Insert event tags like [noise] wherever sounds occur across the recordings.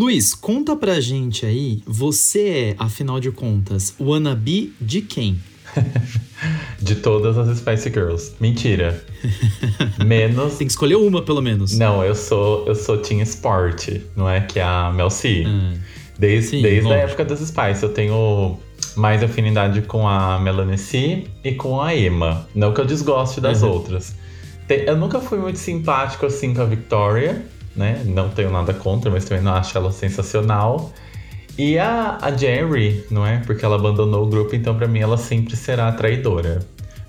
Luiz, conta pra gente aí, você é, afinal de contas, wannabe de quem? [laughs] de todas as Spice Girls. Mentira. [laughs] Menos. Tem que escolher uma, pelo menos. Não, eu sou eu sou Team Sport, não é? Que é a Mel C. Ah, desde sim, desde a época das Spice, eu tenho mais afinidade com a Melanie C e com a Emma. Não que eu desgoste das uhum. outras. Eu nunca fui muito simpático assim com a Victoria, né? Não tenho nada contra, mas também não acho ela sensacional. E a, a Jerry, não é? Porque ela abandonou o grupo, então para mim ela sempre será traidora.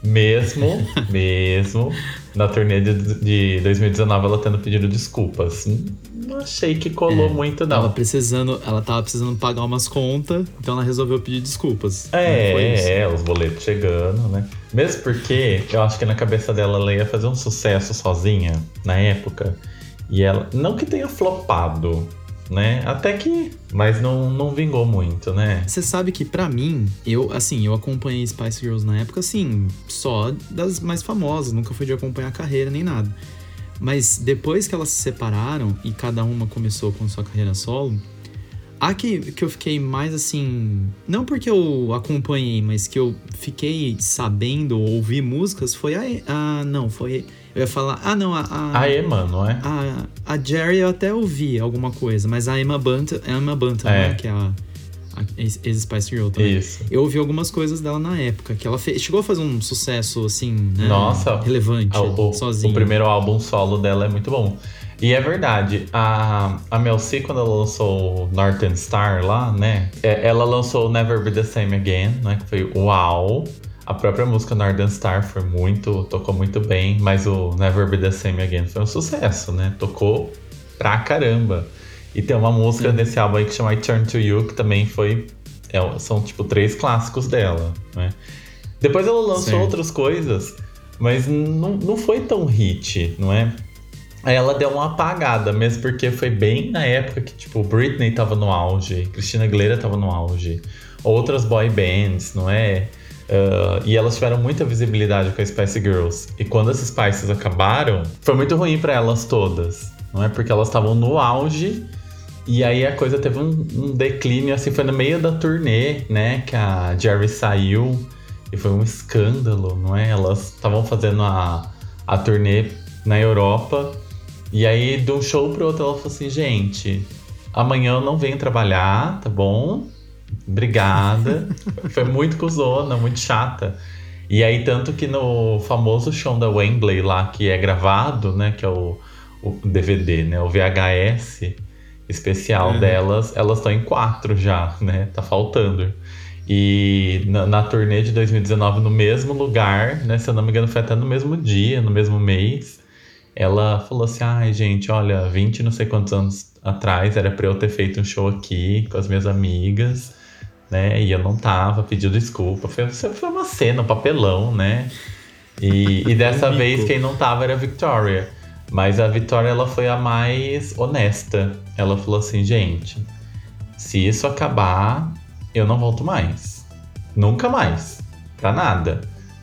Mesmo, [laughs] mesmo na turnê de, de 2019 ela tendo pedido desculpas. Não achei que colou é, muito, não. Tava precisando, ela tava precisando pagar umas contas, então ela resolveu pedir desculpas. É, é, os boletos chegando, né? Mesmo porque eu acho que na cabeça dela ela ia fazer um sucesso sozinha na época. E ela. Não que tenha flopado, né? Até que. Mas não, não vingou muito, né? Você sabe que para mim, eu, assim, eu acompanhei Spice Girls na época, assim, só das mais famosas, nunca fui de acompanhar a carreira nem nada. Mas depois que elas se separaram e cada uma começou com sua carreira solo, a que, que eu fiquei mais assim. Não porque eu acompanhei, mas que eu fiquei sabendo, ouvi músicas, foi a. a não, foi eu ia falar, ah, não, a. A, a Emma, não é? A, a Jerry eu até ouvi alguma coisa, mas a Emma Bunton, Emma Bunton, é. né? Que é a, a ex-Spice Girl também. Isso. Eu ouvi algumas coisas dela na época, que ela fez, chegou a fazer um sucesso, assim, né? Nossa. Relevante, o, sozinha. O primeiro álbum solo dela é muito bom. E é verdade, a, a Mel C, quando ela lançou Northern Star lá, né? É, ela lançou Never Be The Same Again, né? Que foi uau. A própria música Northern Star foi muito, tocou muito bem, mas o Never Be the Same Again foi um sucesso, né? Tocou pra caramba. E tem uma música Sim. desse álbum aí que chama I Turn to You, que também foi. É, são tipo três clássicos dela, né? Depois ela lançou Sim. outras coisas, mas não, não foi tão hit, não é? Aí ela deu uma apagada, mesmo porque foi bem na época que, tipo, Britney tava no auge, Christina Aguilera tava no auge, outras boy bands, não é? Uh, e elas tiveram muita visibilidade com as Spice Girls. E quando as Spices acabaram, foi muito ruim para elas todas. Não é? Porque elas estavam no auge. E aí a coisa teve um, um, declínio, assim, foi no meio da turnê, né? Que a Jerry saiu. E foi um escândalo, não é? Elas estavam fazendo a, a turnê na Europa. E aí, de um show pro outro, ela falou assim: gente, amanhã eu não venho trabalhar, tá bom? Obrigada. Foi muito cuzona, muito chata. E aí, tanto que no famoso show da Wembley lá, que é gravado, né? Que é o, o DVD, né? O VHS especial uhum. delas, elas estão em quatro já, né? Tá faltando. E na, na, turnê de 2019, no mesmo lugar, né? Se eu não me engano, foi até no mesmo dia, no mesmo mês. Ela falou assim: ai, gente, olha, 20 não sei quantos anos atrás era pra eu ter feito um show aqui com as minhas amigas né? E eu não tava, pediu desculpa. Foi, foi uma cena, um papelão, né? E, e dessa vez quem não tava era a Victoria. Mas a Victoria ela foi a mais honesta. Ela falou assim, gente, se isso acabar, eu não volto mais. Nunca mais. Pra nada.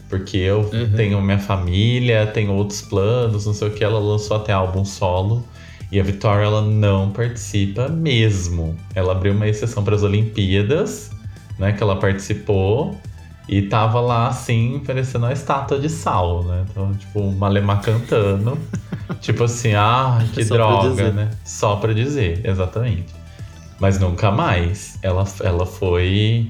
Porque eu uhum. tenho minha família, tenho outros planos, não sei o que. Ela lançou até álbum solo. E a Victoria ela não participa mesmo. Ela abriu uma exceção para as Olimpíadas né, que ela participou e tava lá assim, parecendo uma estátua de sal, né? Então, tipo, Malemar cantando. [laughs] tipo assim, ah, que Só droga, né? Só pra dizer, exatamente. Mas nunca mais. Ela, ela foi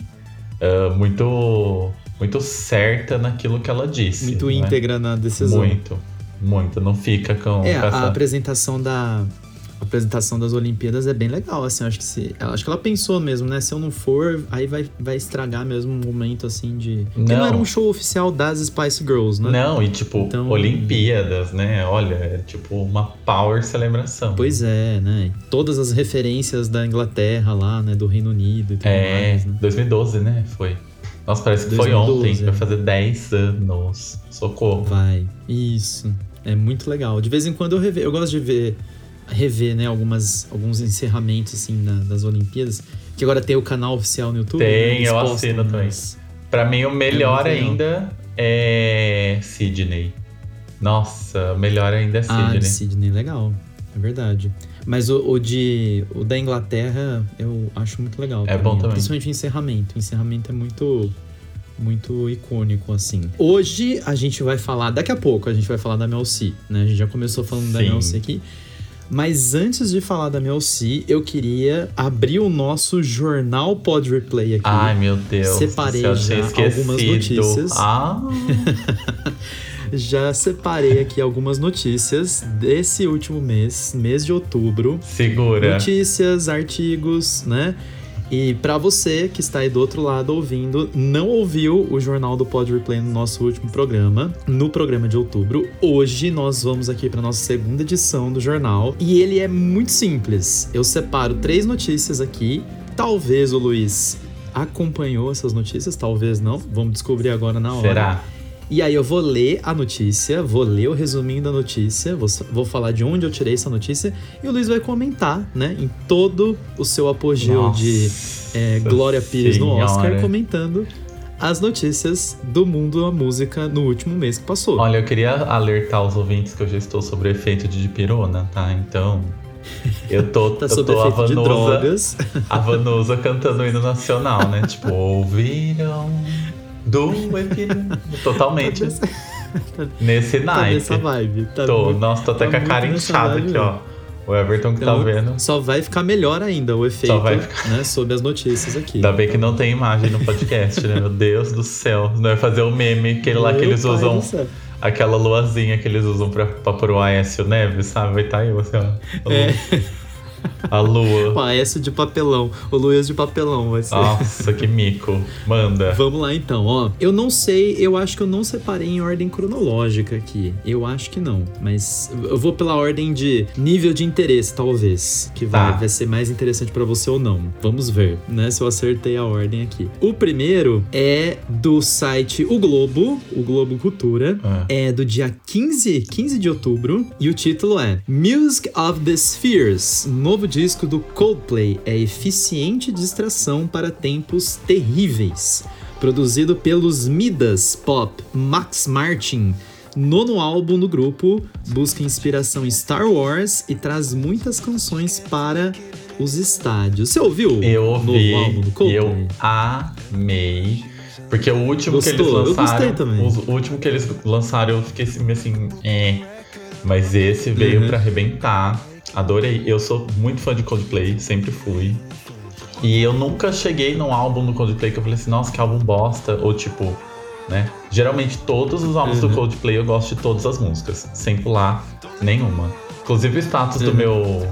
uh, muito muito certa naquilo que ela disse. Muito né? íntegra na decisão. Muito, muito. Não fica com. É, essa... a apresentação da, apresentação das Olimpíadas é bem legal, assim, acho que se, acho que ela pensou mesmo, né, se eu não for, aí vai, vai estragar mesmo um momento, assim, de... Porque não. não era um show oficial das Spice Girls, né? Não, e tipo, então, Olimpíadas, né, olha, é tipo uma power celebração. Pois é, né, todas as referências da Inglaterra lá, né, do Reino Unido e tudo é, mais, né? 2012, né, foi. Nossa, parece que 2012, foi ontem, é. vai fazer 10 anos, socorro. Vai, isso, é muito legal. De vez em quando eu rever, eu gosto de ver rever, né, algumas, alguns encerramentos, assim, da, das Olimpíadas. Que agora tem o canal oficial no YouTube. Tem, né, eu assino também. Pra mim, o melhor é ainda é Sydney. Nossa, o melhor ainda é Sydney. Ah, Sydney, legal. É verdade. Mas o, o de o da Inglaterra eu acho muito legal. É bom também. Principalmente o encerramento. O encerramento é muito muito icônico, assim. Hoje a gente vai falar, daqui a pouco a gente vai falar da Mel C, né? A gente já começou falando da Sim. Mel C aqui. Mas antes de falar da Mel C, eu queria abrir o nosso jornal Pod Replay aqui. Ai, meu Deus. Separei já algumas notícias. Ah, [laughs] Já separei aqui algumas notícias desse último mês, mês de outubro. segura. Notícias, artigos, né? E pra você que está aí do outro lado ouvindo, não ouviu o jornal do Pod Replay no nosso último programa, no programa de outubro, hoje nós vamos aqui para nossa segunda edição do jornal e ele é muito simples. Eu separo três notícias aqui. Talvez o Luiz acompanhou essas notícias, talvez não. Vamos descobrir agora na hora. Será? E aí eu vou ler a notícia, vou ler o resuminho da notícia, vou, vou falar de onde eu tirei essa notícia e o Luiz vai comentar, né, em todo o seu apogeu Nossa de é, Glória Pires no Oscar, comentando as notícias do mundo da música no último mês que passou. Olha, eu queria alertar os ouvintes que eu já estou sobre o efeito de dipirona, tá? Então, eu tô, [laughs] tá eu tô a Vanusa, drogas. a Vanusa cantando o hino nacional, né? Tipo, [laughs] ouviram do epirona. Totalmente nesse tá naipe. nessa vibe. Tá tô, muito- nossa, tô até tá com a cara inchada aqui, ó. O Everton que Então, tá vendo. Só vai ficar melhor ainda o efeito, vai né, sobre as notícias aqui. Ainda bem que não tem imagem no podcast, né? Meu Deus do céu. Não vai fazer o meme, aquele lá que eles usam. Aquela luazinha que eles usam pra, pra pôr o Aécio Neves, sabe? Vai estar eu, assim, ó. É. A lua. Pá, essa de papelão. O Luiz de papelão vai ser. Nossa, que mico. Manda. Vamos lá então, ó. Eu não sei, eu acho que eu não separei em ordem cronológica aqui. Eu acho que não, mas eu vou pela ordem de nível de interesse, talvez, que vai, Tá. vai ser mais interessante pra você ou não. Vamos ver, né, se eu acertei a ordem aqui. O primeiro é do site O Globo, o Globo Cultura. Ah. É do dia 15, 15 de outubro e o título é Music of the Spheres. Novo disco do Coldplay é eficiente distração para tempos terríveis. Produzido pelos Midas Pop Max Martin. Nono álbum do grupo busca inspiração em Star Wars e traz muitas canções para os estádios. Você ouviu Eu o ouvi. novo álbum do Coldplay? eu amei. Porque o último que eles Gostou? Eu lançaram. gostei também. O último que eles lançaram, eu fiquei assim, meio assim, é. Mas esse veio Uhum. pra arrebentar. Adorei. Eu sou muito fã de Coldplay, sempre fui. E eu nunca cheguei num álbum do Coldplay que eu falei assim, nossa, que álbum bosta. Ou tipo, né? Geralmente todos os álbuns Uhum. do Coldplay eu gosto de todas as músicas, sem pular nenhuma. Inclusive o status do Uhum. meu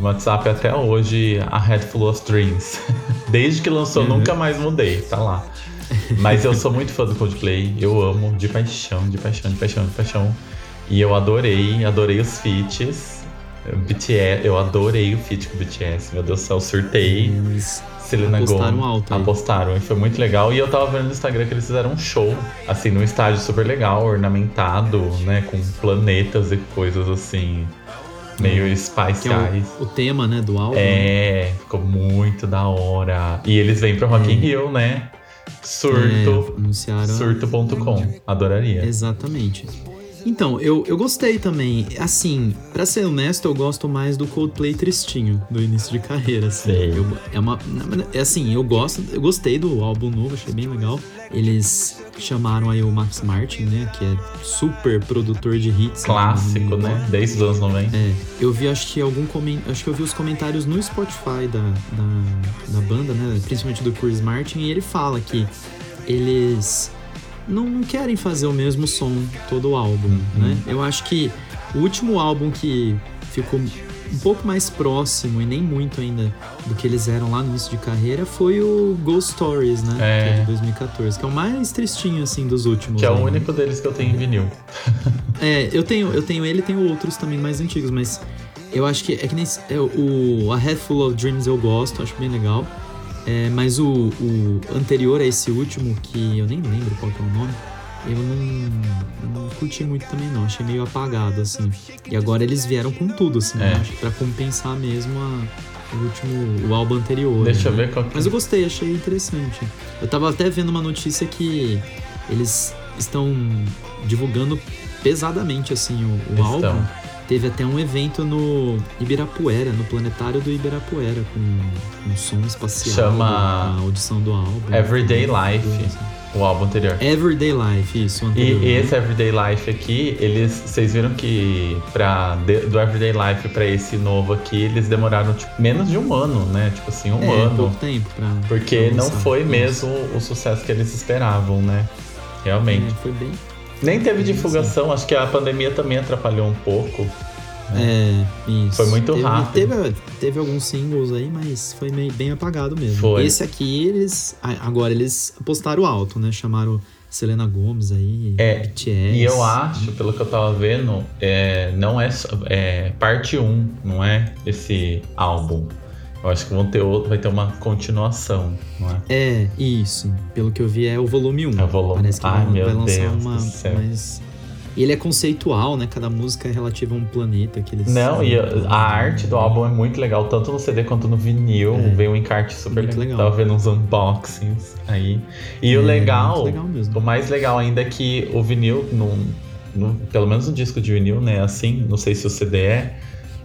WhatsApp até hoje, a Head Full of Dreams. [laughs] Desde que lançou, Uhum. nunca mais mudei, tá lá. Mas eu sou muito fã do Coldplay, eu amo de paixão, de paixão, de paixão, de paixão. E eu adorei, adorei os feats. BTS, eu adorei o feat com o BTS, meu Deus do céu, surtei. Eles Selena Apostaram Gomez. alto aí. Apostaram, e foi muito legal. E eu tava vendo no Instagram que eles fizeram um show, assim, num estádio super legal, ornamentado, né? Com planetas e coisas assim, meio que é espaciais. o, o tema, né, do álbum. É, ficou muito da hora. E eles vêm pro Rock in Rio, né? Surto, É, anunciaram. surto.com. Adoraria. Exatamente. Então, eu, eu gostei também. Assim, pra ser honesto, eu gosto mais do Coldplay tristinho, do início de carreira, assim. Eu- é uma. É assim, eu gosto, eu gostei do álbum novo, achei bem legal. Eles chamaram aí o Max Martin, né? Que é super produtor de hits. Clássico, né? né? Desde os anos 90. É, eu vi acho que algum comen... acho que eu vi os comentários no Spotify da, da, da banda, né? Principalmente do Chris Martin, e ele fala que eles não, não querem fazer o mesmo som todo o álbum, Uhum. né? Eu acho que o último álbum que ficou um pouco mais próximo e nem muito ainda do que eles eram lá no início de carreira foi o Ghost Stories, né? É. Que é de 2014, que é o mais tristinho assim dos últimos. Que é o né? único deles que eu tenho em vinil. [laughs] É, eu tenho, eu tenho ele e tenho outros também mais antigos, mas eu acho que é que nem é, o A Head Full of Dreams eu gosto, acho bem legal. É, mas o, o anterior a esse último, que eu nem lembro qual que é o nome, eu não, não curti muito também não, achei meio apagado, assim. E agora eles vieram com tudo, assim, É. eu acho que pra compensar mesmo a- o último, o álbum anterior. Deixa eu né? ver qual que Mas eu gostei, achei interessante. Eu tava até vendo uma notícia que eles estão divulgando pesadamente assim o, o álbum. Teve até um evento no Ibirapuera, no planetário do Ibirapuera, com, com som espacial. Chama a audição do álbum. Everyday Life. assim. O álbum anterior. Everyday Life, isso. o anterior, E né? esse Everyday Life aqui, eles, vocês viram que pra, do Everyday Life pra esse novo aqui, eles demoraram tipo, menos de um ano, né? Tipo assim, um é, ano. pouco tempo pra. Porque pra não foi mesmo o sucesso que eles esperavam, né? Realmente. É, foi bem. Nem teve divulgação, acho que a pandemia também atrapalhou um pouco. É, isso. Foi muito teve, rápido. Teve, teve alguns singles aí, mas foi meio, bem apagado mesmo. Foi. Esse aqui, eles. Agora eles apostaram alto, né? Chamaram Selena Gomes aí, É, BTS. E eu acho, pelo que eu tava vendo, é, não é, é parte 1, não é esse álbum. Eu acho que vão ter outro, vai ter uma continuação, não é? É, isso. Pelo que eu vi, é o volume 1. É o volume- Parece que Ai, vai, vai lançar Deus uma. Mas... E ele é conceitual, né? Cada música é relativa a um planeta que eles. Não, e a, a arte do álbum é muito legal, tanto no CD quanto no vinil. É. Veio um encarte super legal. legal. Tava vendo uns unboxings aí. E É, o legal, muito legal mesmo. o mais legal ainda é que o vinil, no, no- pelo menos no disco de vinil, né? Assim, não sei se o CD é.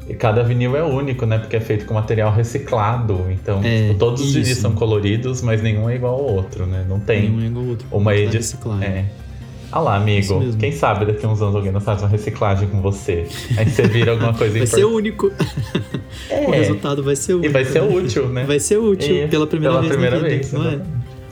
E Cada vinil é único, né? Porque é feito com material reciclado. Então, É, tipo, todos os vinis isso. são coloridos, mas nenhum é igual ao outro, né? Não tem Um é igual ao outro. uma Tá edição. É. Ah lá, Isso amigo. Quem sabe daqui a uns anos alguém não faz uma reciclagem com você. Aí você vira alguma [laughs] coisa Vai ser único. É. O resultado vai ser único. E vai ser né? útil, né? Vai ser útil E pela primeira pela vez. primeira vida, vez, não é?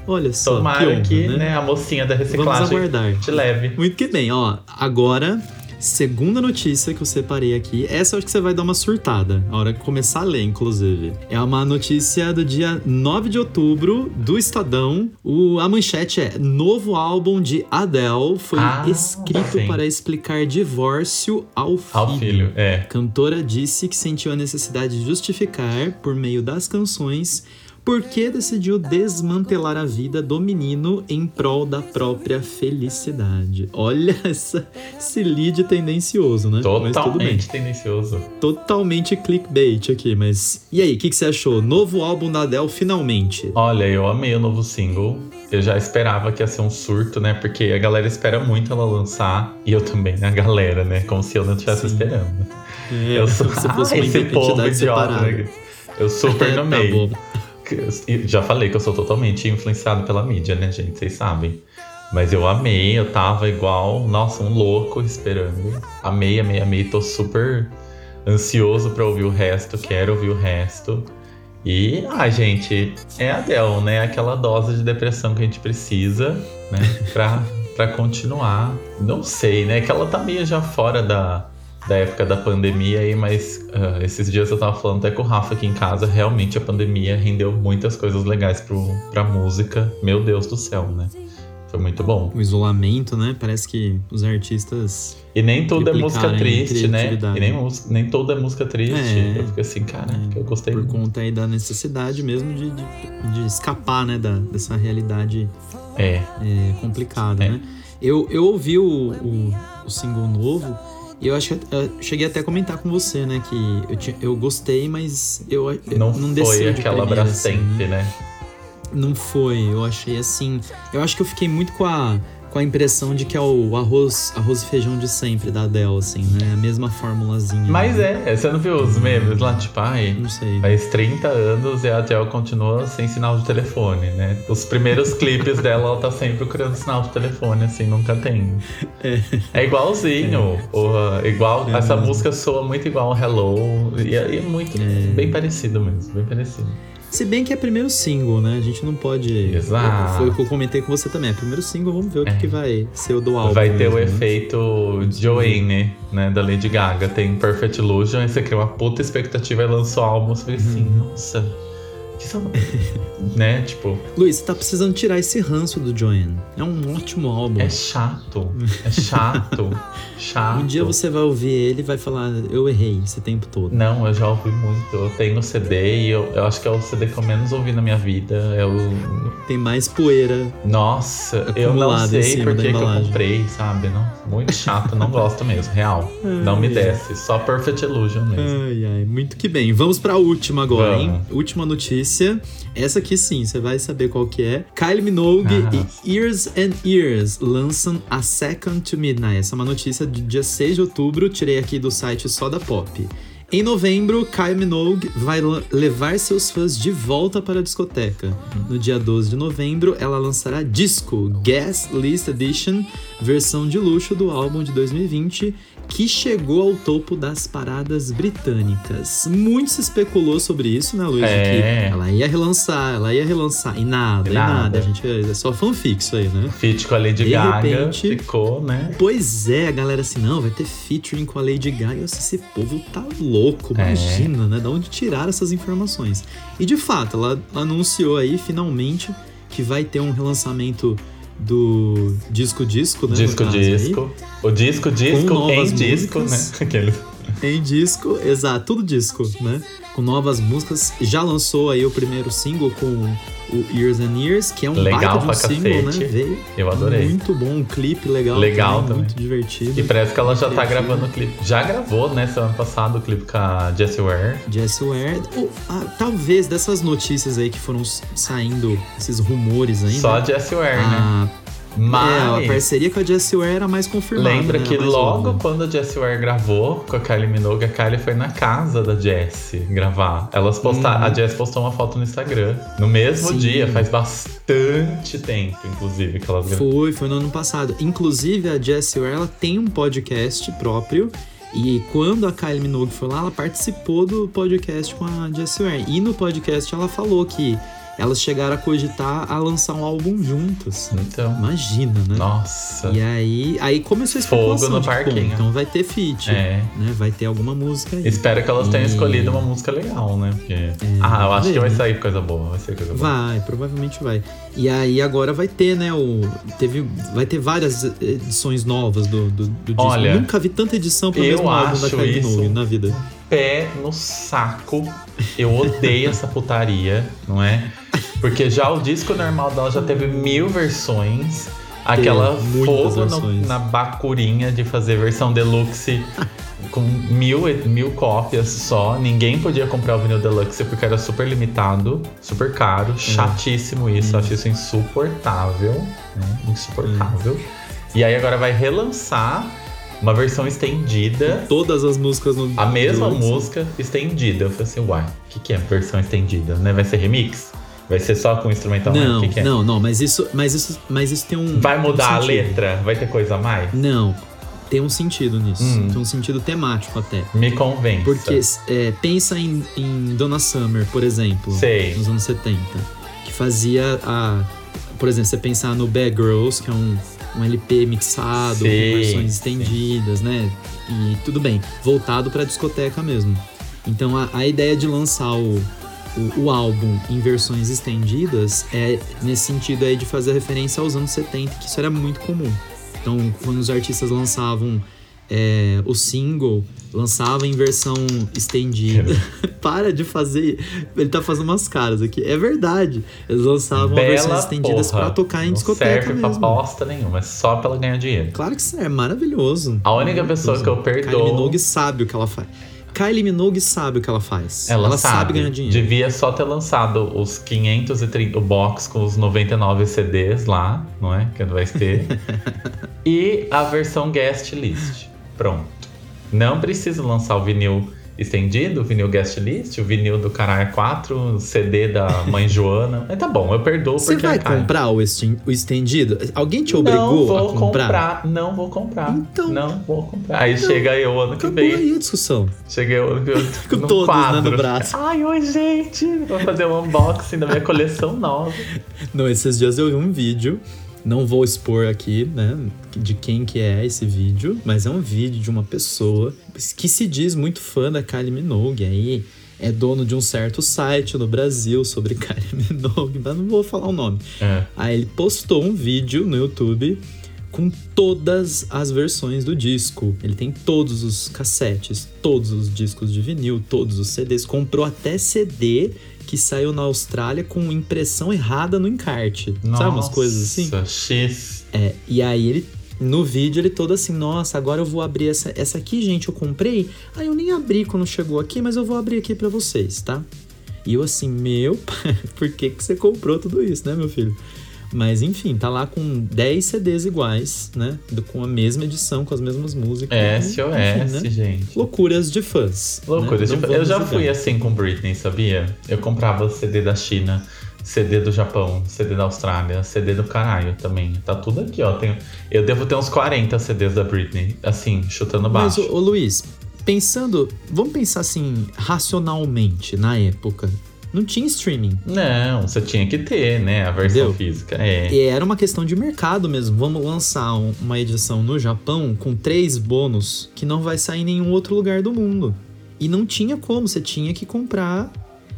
Olha só. Tomara que, honra, que né? né, a mocinha da Vamos reciclagem aguardar. te leve. Muito que bem, ó. Agora, segunda notícia que eu separei aqui. Essa eu acho que você vai dar uma surtada, a hora que começar a ler, inclusive. É uma notícia do dia 9 de outubro, do Estadão. O, a manchete é: Novo álbum de Adele foi Ah, escrito sim. para explicar divórcio ao filho. Ao filho, é. Cantora disse que sentiu a necessidade de justificar, por meio das canções, por que decidiu desmantelar a vida do menino em prol da própria felicidade. Olha [laughs] essa, esse lead tendencioso, né? Totalmente tendencioso. Totalmente clickbait aqui, mas... E aí, o que, que você achou? Novo álbum da Adele, finalmente. Olha, eu amei o novo single. Eu já esperava que ia ser um surto, né? Porque a galera espera muito ela lançar. E eu também, né? A galera, né? Como se eu não estivesse esperando. É, eu sou [laughs] se fosse Ah, uma esse povo idiota, né? Eu super É, [laughs] no tá bom. Já falei que eu sou totalmente influenciado pela mídia, né, gente? Vocês sabem. Mas eu amei, eu tava igual, nossa, um louco esperando. Amei, amei, amei. Tô super ansioso pra ouvir o resto, quero ouvir o resto. E, ah, gente, é a Adele, né? Aquela dose de depressão que a gente precisa, né? Pra, pra continuar. Não sei, né? Que ela tá meio já fora da, da época da pandemia aí, mas ah, esses dias eu tava falando até com o Rafa aqui em casa, realmente a pandemia rendeu muitas coisas legais pro, pra música. Meu Deus do céu, né? Foi muito bom. O isolamento, né? Parece que os artistas... E nem tudo é música triste, né? E nem, nem tudo é música triste. É. Eu fiquei assim, cara, É, eu gostei por muito. conta aí da necessidade mesmo de, de, de escapar, né, da, dessa realidade É, é, complicada, É. né? Eu, eu ouvi o, o, o single novo e eu acho que eu cheguei até a comentar com você, né, que eu, tinha, eu gostei, mas eu, eu não, não foi desceu de aquela primeira, assim, bracente, né? Não foi, eu achei assim. Eu acho que eu fiquei muito com a, com a impressão de que é o arroz, arroz e feijão de sempre da Adele, assim, né? A mesma formulazinha. Mas né? é, você não viu os memes lá, tipo, ai, Não sei. faz 30 anos e a Adele continua sem sinal de telefone, né? Os primeiros clipes [laughs] dela, ela tá sempre procurando sinal de telefone, assim, nunca tem. É, igualzinho, o- igual, É essa mesmo. música soa muito igual ao Hello, e é, e é muito, É. bem parecido mesmo, bem parecido. Se bem que é primeiro single, né? A gente não pode. Exato. Foi o que eu comentei com você também. É primeiro single, vamos ver o que, É. que vai ser o do álbum. Vai ter o mesmo, né? efeito Joanne, né, da Lady Gaga. Tem Perfect Illusion, aí você cria uma puta expectativa e lança o álbum, você fica assim, Uhum. nossa, que são... [laughs] né, tipo, Luiz, você tá precisando tirar esse ranço do Joanne. É um ótimo álbum. é chato, é chato, [laughs] chato. Um dia você vai ouvir ele e vai falar, eu errei esse tempo todo. Não, eu já ouvi muito. Eu tenho CD e eu, eu acho que é o CD que eu menos ouvi na minha vida. É o. Tem mais poeira. Nossa, eu não sei por que que eu comprei, sabe? Não, muito chato, não gosto mesmo, real. Não me Ai, desce, só Perfect Illusion mesmo. Ai, ai, muito que bem. Vamos pra última agora, Vamos. hein? Última notícia. Essa aqui sim, você vai saber qual que é. Kylie Minogue Ah. e Ears and Ears lançam A Second to Midnight. Essa é uma notícia do dia 6 de outubro, tirei aqui do site só da Pop. Em novembro, Kylie Minogue vai levar seus fãs de volta para a discoteca. No dia 12 de novembro, ela lançará Disco Guest List Edition, versão de luxo do álbum de 2020, que chegou ao topo das paradas britânicas. Muito se especulou sobre isso, né, Luiz? É. Que ela ia relançar, ela ia relançar. E nada, e nada. Nada. A gente, é só fanfic isso aí, né? Feat com a Lady De Gaga repente- ficou, né? Pois é, a galera assim, não, vai ter featuring com a Lady Gaga. Eu, esse povo tá louco, É. imagina, né? Da onde tiraram essas informações? E de fato, ela anunciou aí, finalmente, que vai ter um relançamento do Disco Disco, né? Disco caso aí. disco. O disco disco novas em disco, né? [laughs] Aquele. Em disco, exato, tudo disco, né? Com novas músicas. Já lançou aí o primeiro single com o Years and Years, que é um Legal baita de um single, cacete. né? Veio Eu adorei. muito bom, um clipe legal, Legal também, também. muito divertido. E parece que ela já tá Criativo. gravando o clipe. Já gravou, né? Semana passada o clipe com a Jessie Ware. Jessie Ware. Ou, ah, talvez dessas notícias aí que foram saindo, esses rumores ainda. Só a Jessie Ware, né? A, é, a Mas. parceria com a Jessie Ware era mais confirmada. Lembra né? que logo quando a Jessie Ware gravou com a Kylie Minogue, a Kylie foi na casa da Jessie gravar. Elas postaram, Uhum. a Jessie postou uma foto no Instagram. No mesmo Sim. dia, faz bastante tempo, inclusive, que elas gravaram. Foi, foi no ano passado. Inclusive, a Jessie Ware ela tem um podcast próprio. E quando a Kylie Minogue foi lá, ela participou do podcast com a Jessie Ware. E no podcast ela falou que elas chegaram a cogitar a lançar um álbum juntas. Então, Imagina, né? nossa. E aí, aí começou a Fogo especulação no de, pô, parquinho. então vai ter feat, É. né? Vai ter alguma música aí. Espero que elas tenham E- escolhido uma música legal, né? Porque... ah, eu acho que vai né? sair coisa boa. Vai sair coisa boa. Vai, provavelmente vai. E aí agora vai ter, né, o teve vai ter várias edições novas do, do, do disco. Olha, Nunca vi tanta edição pro eu mesmo álbum da Kylie isso- na vida. Pé no saco. Eu odeio essa putaria, não é? Porque já o disco normal dela já teve mil versões. Aquela fogo no- na bacurinha de fazer versão deluxe com mil, mil cópias só. Ninguém podia comprar o vinil deluxe porque era super limitado, super caro, chatíssimo isso. Acho isso insuportável. Né? Insuportável. E aí agora vai relançar uma versão estendida. Todas as músicas no A mesma música estendida. Eu falei assim, uai, o que, que é versão estendida? Né? Vai ser remix? Vai ser só com instrumental? Não, o que, que é? não, não, mas isso, mas isso, mas isso tem um Vai mudar um a letra? Vai ter coisa a mais? Não, tem um sentido nisso. Hum. Tem um sentido temático até. Me convence. Porque é, pensa em, em Donna Summer, por exemplo, Sei. nos anos 70, que fazia a. Por exemplo, você pensar no Bad Girls, que é um, um LP mixado, Sim, com versões sim. estendidas, né? E tudo bem, voltado pra discoteca mesmo. Então a, a ideia de lançar o, o, o álbum em versões estendidas é nesse sentido aí de fazer referência aos anos 70, que isso era muito comum. Então, quando os artistas lançavam é, o single, lançava em versão estendida. [laughs] Para de fazer. Ele tá fazendo umas caras aqui. É verdade. Eles lançavam Bela versões estendidas porra. pra tocar em Não discoteca serve pra mesmo. bosta nenhuma, é só pra ela ganhar dinheiro. Claro que isso é maravilhoso. A única pessoa que eu Kylie perdoo- Minogue sabe o que ela faz. Kylie Minogue sabe o que ela faz. Ela, sabe. ganhar dinheiro. Devia só ter lançado os 530, o box com os 99 CDs lá, não é? Que vai ter. [laughs] e a versão guest list. Pronto. Não precisa lançar o vinil estendido, o vinil guest list, o vinil do Caralho 4, o CD da Mãe [laughs] Joana. Mas tá bom, eu perdoo Você porque vai é caro. comprar o, esten- o estendido? Alguém te Não obrigou vou a comprar? Não vou comprar. Então- não vou comprar. Aí chega eu ano que Acabou vem. aí a discussão. Cheguei eu, eu, [laughs] Com num todos, né, quadro. no braço. Ai, oi, gente. Vou fazer um unboxing da minha coleção nova. Não, esses dias eu vi um vídeo, não vou expor aqui, né, de quem que é esse vídeo, mas é um vídeo de uma pessoa que se diz muito fã da Kylie Minogue, aí é dono de um certo site no Brasil sobre [laughs] Kylie Minogue, mas não vou falar o nome. É. Aí ele postou um vídeo no YouTube com todas as versões do disco. Ele tem todos os cassetes, todos os discos de vinil, todos os CDs. Comprou até CD que saiu na Austrália com impressão errada no encarte. Sabe umas coisas assim? Nossa, X. É, e aí ele. No vídeo ele todo assim, nossa, agora eu vou abrir essa, essa aqui, gente, eu comprei. Aí eu nem abri quando chegou aqui, mas eu vou abrir aqui pra vocês, tá? E eu assim, meu [laughs] pai, por que, que você comprou tudo isso, né, meu filho? Mas enfim, tá lá com 10 CDs iguais, né? Com a mesma edição, com as mesmas músicas. SOS, enfim, né? gente. Loucuras de fãs. Né? Loucuras né? de fãs. Eu já fui assim com Britney, sabia? Eu comprava CD da China. CD do Japão, CD da Austrália, CD do caralho também. Tá tudo aqui, ó. Tenho, eu devo ter uns 40 CDs da Britney, assim, chutando baixo. Mas, ô, ô Luiz, pensando. Vamos pensar assim, racionalmente, na época. Não tinha streaming. Não, você tinha que ter, né? A versão Entendeu? física. É. E era uma questão de mercado mesmo. Vamos lançar uma edição no Japão com três bônus que não vai sair em nenhum outro lugar do mundo. E não tinha como, você tinha que comprar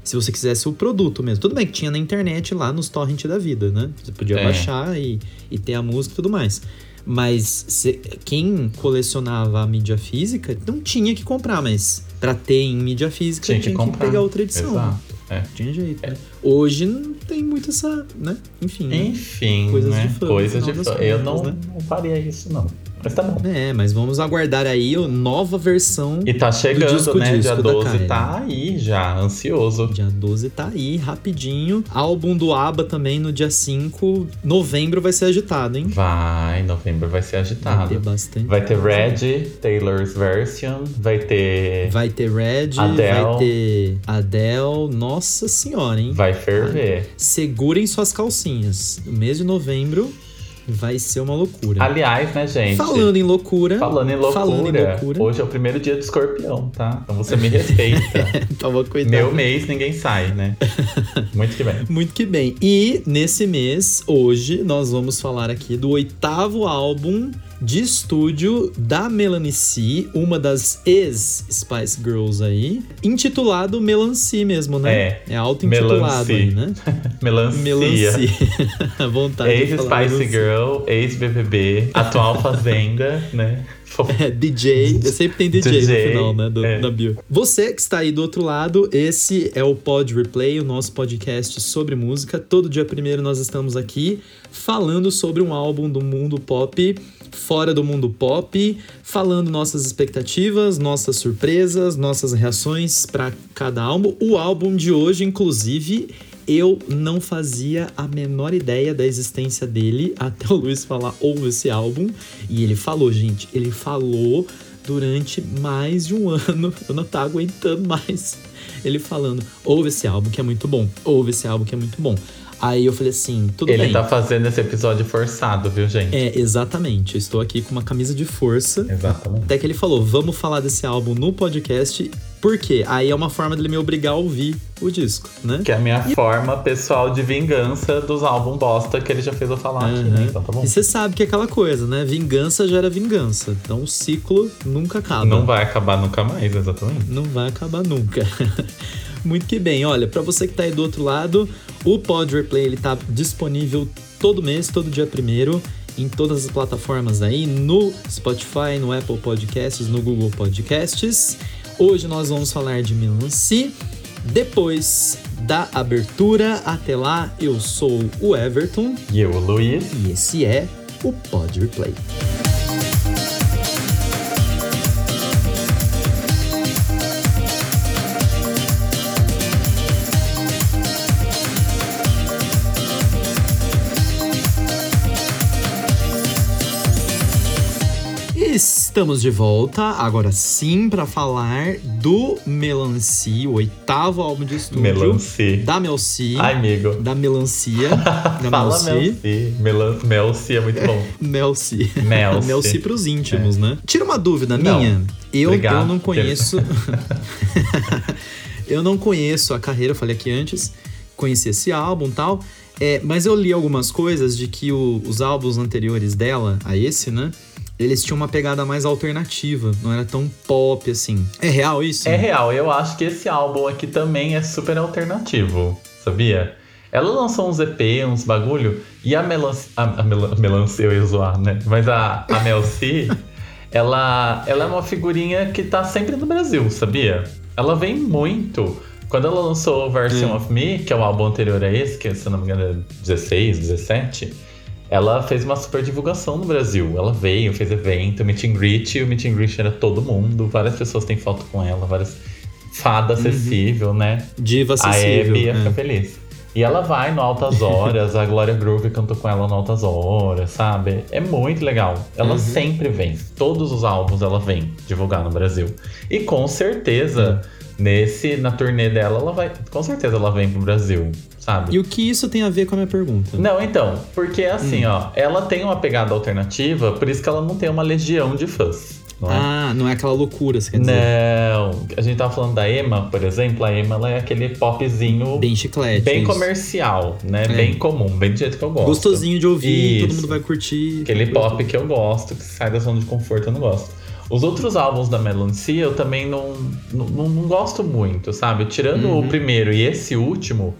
se você quisesse o produto mesmo. Tudo bem que tinha na internet lá nos torrent da vida, né? Você podia é. baixar e, e ter a música e tudo mais. Mas se, quem colecionava a mídia física não tinha que comprar, mas para ter em mídia física tinha, tinha que, que, pegar outra edição. Exato. É. Tinha jeito. É. Né? Hoje não tem muito essa, né? Enfim. Enfim, coisas né? de fã. Coisas de fã. Eu não, né? não faria isso, não. Mas tá bom. É, mas vamos aguardar aí a nova versão. E tá chegando, do disco, né? Disco Dia 12 tá aí já, ansioso. Dia 12 tá aí, rapidinho. Álbum do ABBA também no dia 5. Novembro vai ser agitado, hein? Vai, novembro vai ser agitado. Vai ter bastante. Vai ter Red, Taylor's Version. Vai ter. Vai ter Red, Adele. vai ter Adele. Nossa senhora, hein? Vai ferver. Segurem suas calcinhas. No mês de novembro Vai ser uma loucura. Aliás, né, gente? Falando em loucura. Falando em loucura. Falando em loucura. Hoje é o primeiro dia do escorpião, tá? Então você me respeita. [laughs] Toma cuidado. Meu mês ninguém sai, né? [laughs] Muito que bem. Muito que bem. E nesse mês, hoje, nós vamos falar aqui do oitavo álbum de estúdio da Melanie C, uma das ex-Spice Girls aí, intitulado Melancia mesmo, né? É. É auto-intitulado aí, né? [laughs] Melancia. Melancia. [laughs] vontade Ex-Spice Girl, ex-BBB, atual [laughs] Fazenda, né? É, DJ, sempre tem DJ, DJ no final, né, do, é. da bio. Você que está aí do outro lado, esse é o Pod Replay, o nosso podcast sobre música. Todo dia primeiro nós estamos aqui falando sobre um álbum do mundo pop fora do mundo pop, falando nossas expectativas, nossas surpresas, nossas reações para cada álbum. O álbum de hoje, inclusive, eu não fazia a menor ideia da existência dele [laughs] até o Luiz falar ouve esse álbum. E ele falou, gente, ele falou durante mais de um [laughs] ano. Eu não tá aguentando mais ele falando: ouve esse álbum que é muito bom, ouve esse álbum que é muito bom. Aí eu falei assim, tudo Ele bem. Ele tá fazendo esse episódio forçado, viu, gente? É, exatamente. Eu estou aqui com uma camisa de força. Exatamente. Até que ele falou, vamos falar desse álbum no podcast. Por quê? Aí é uma forma dele me obrigar a ouvir o disco, né? Que é a minha e... forma pessoal de vingança dos álbuns bosta que ele já fez eu falar uhum. aqui, né? Então tá bom. E você sabe que é aquela coisa, né? Vingança gera vingança. Então o ciclo nunca acaba. Não vai acabar nunca mais, exatamente. Não vai acabar nunca. [laughs] Muito que bem. Olha, para você que tá aí do outro lado, o Pod Replay ele tá disponível todo mês, todo dia primeiro, em todas as plataformas aí, no Spotify, no Apple Podcasts, no Google Podcasts. Hoje nós vamos falar de Melancia. Depois da abertura, até lá, eu sou o Everton. E eu, o Luiz. E esse é o Pod Replay. Estamos de volta, agora sim, para falar do Melancia, o oitavo álbum de estúdio. Melancia. Da Melci. Ai, amigo. Da Melancia. [laughs] da Fala Melci. Melan Melci é muito bom. [laughs] Melci. Melci. Melci pros íntimos, é. né? Tira uma dúvida não. minha. Eu, eu não conheço. [laughs] eu não conheço a carreira, eu falei aqui antes. Conheci esse álbum e tal. É, mas eu li algumas coisas de que o, os álbuns anteriores dela, a esse, né? Eles tinham uma pegada mais alternativa, não era tão pop assim. É real isso? É real, eu acho que esse álbum aqui também é super alternativo, sabia? Ela lançou uns EP, uns bagulho, e a Melancia. A, a Melancia eu ia zoar, né? Mas a, a Melci, [laughs] ela, ela é uma figurinha que tá sempre no Brasil, sabia? Ela vem muito. Quando ela lançou Version hum. of Me, que é o álbum anterior a esse, que se não me engano é 16, 17 ela fez uma super divulgação no Brasil. Ela veio, fez evento, meet and greet, e o meet and greet era todo mundo, várias pessoas têm foto com ela, várias fada acessível, uhum. né? Diva acessível. A Abby ia é. ficar feliz. E ela vai no Altas Horas, a Glória Groove cantou com ela no Altas Horas, sabe? É muito legal. Ela uhum. sempre vem. Todos os álbuns ela vem divulgar no Brasil. E com certeza, uhum. nesse, na turnê dela, ela vai. Com certeza ela vem pro Brasil. Sabe? E o que isso tem a ver com a minha pergunta? Não, então, porque assim, hum. ó, ela tem uma pegada alternativa, por isso que ela não tem uma legião de fãs. Não é? Ah, não é aquela loucura, você quer dizer? Não, a gente tava falando da Emma, por exemplo, a Emma ela é aquele popzinho bem chiclete, bem isso. comercial, né? É. Bem comum, bem do jeito que eu gosto. Gostosinho de ouvir, isso. todo mundo vai curtir. Aquele pop que eu gosto, que sai da zona de conforto, eu não gosto. Os outros álbuns da Melancia eu também não, não, não gosto muito, sabe? Tirando uhum. o primeiro e esse último,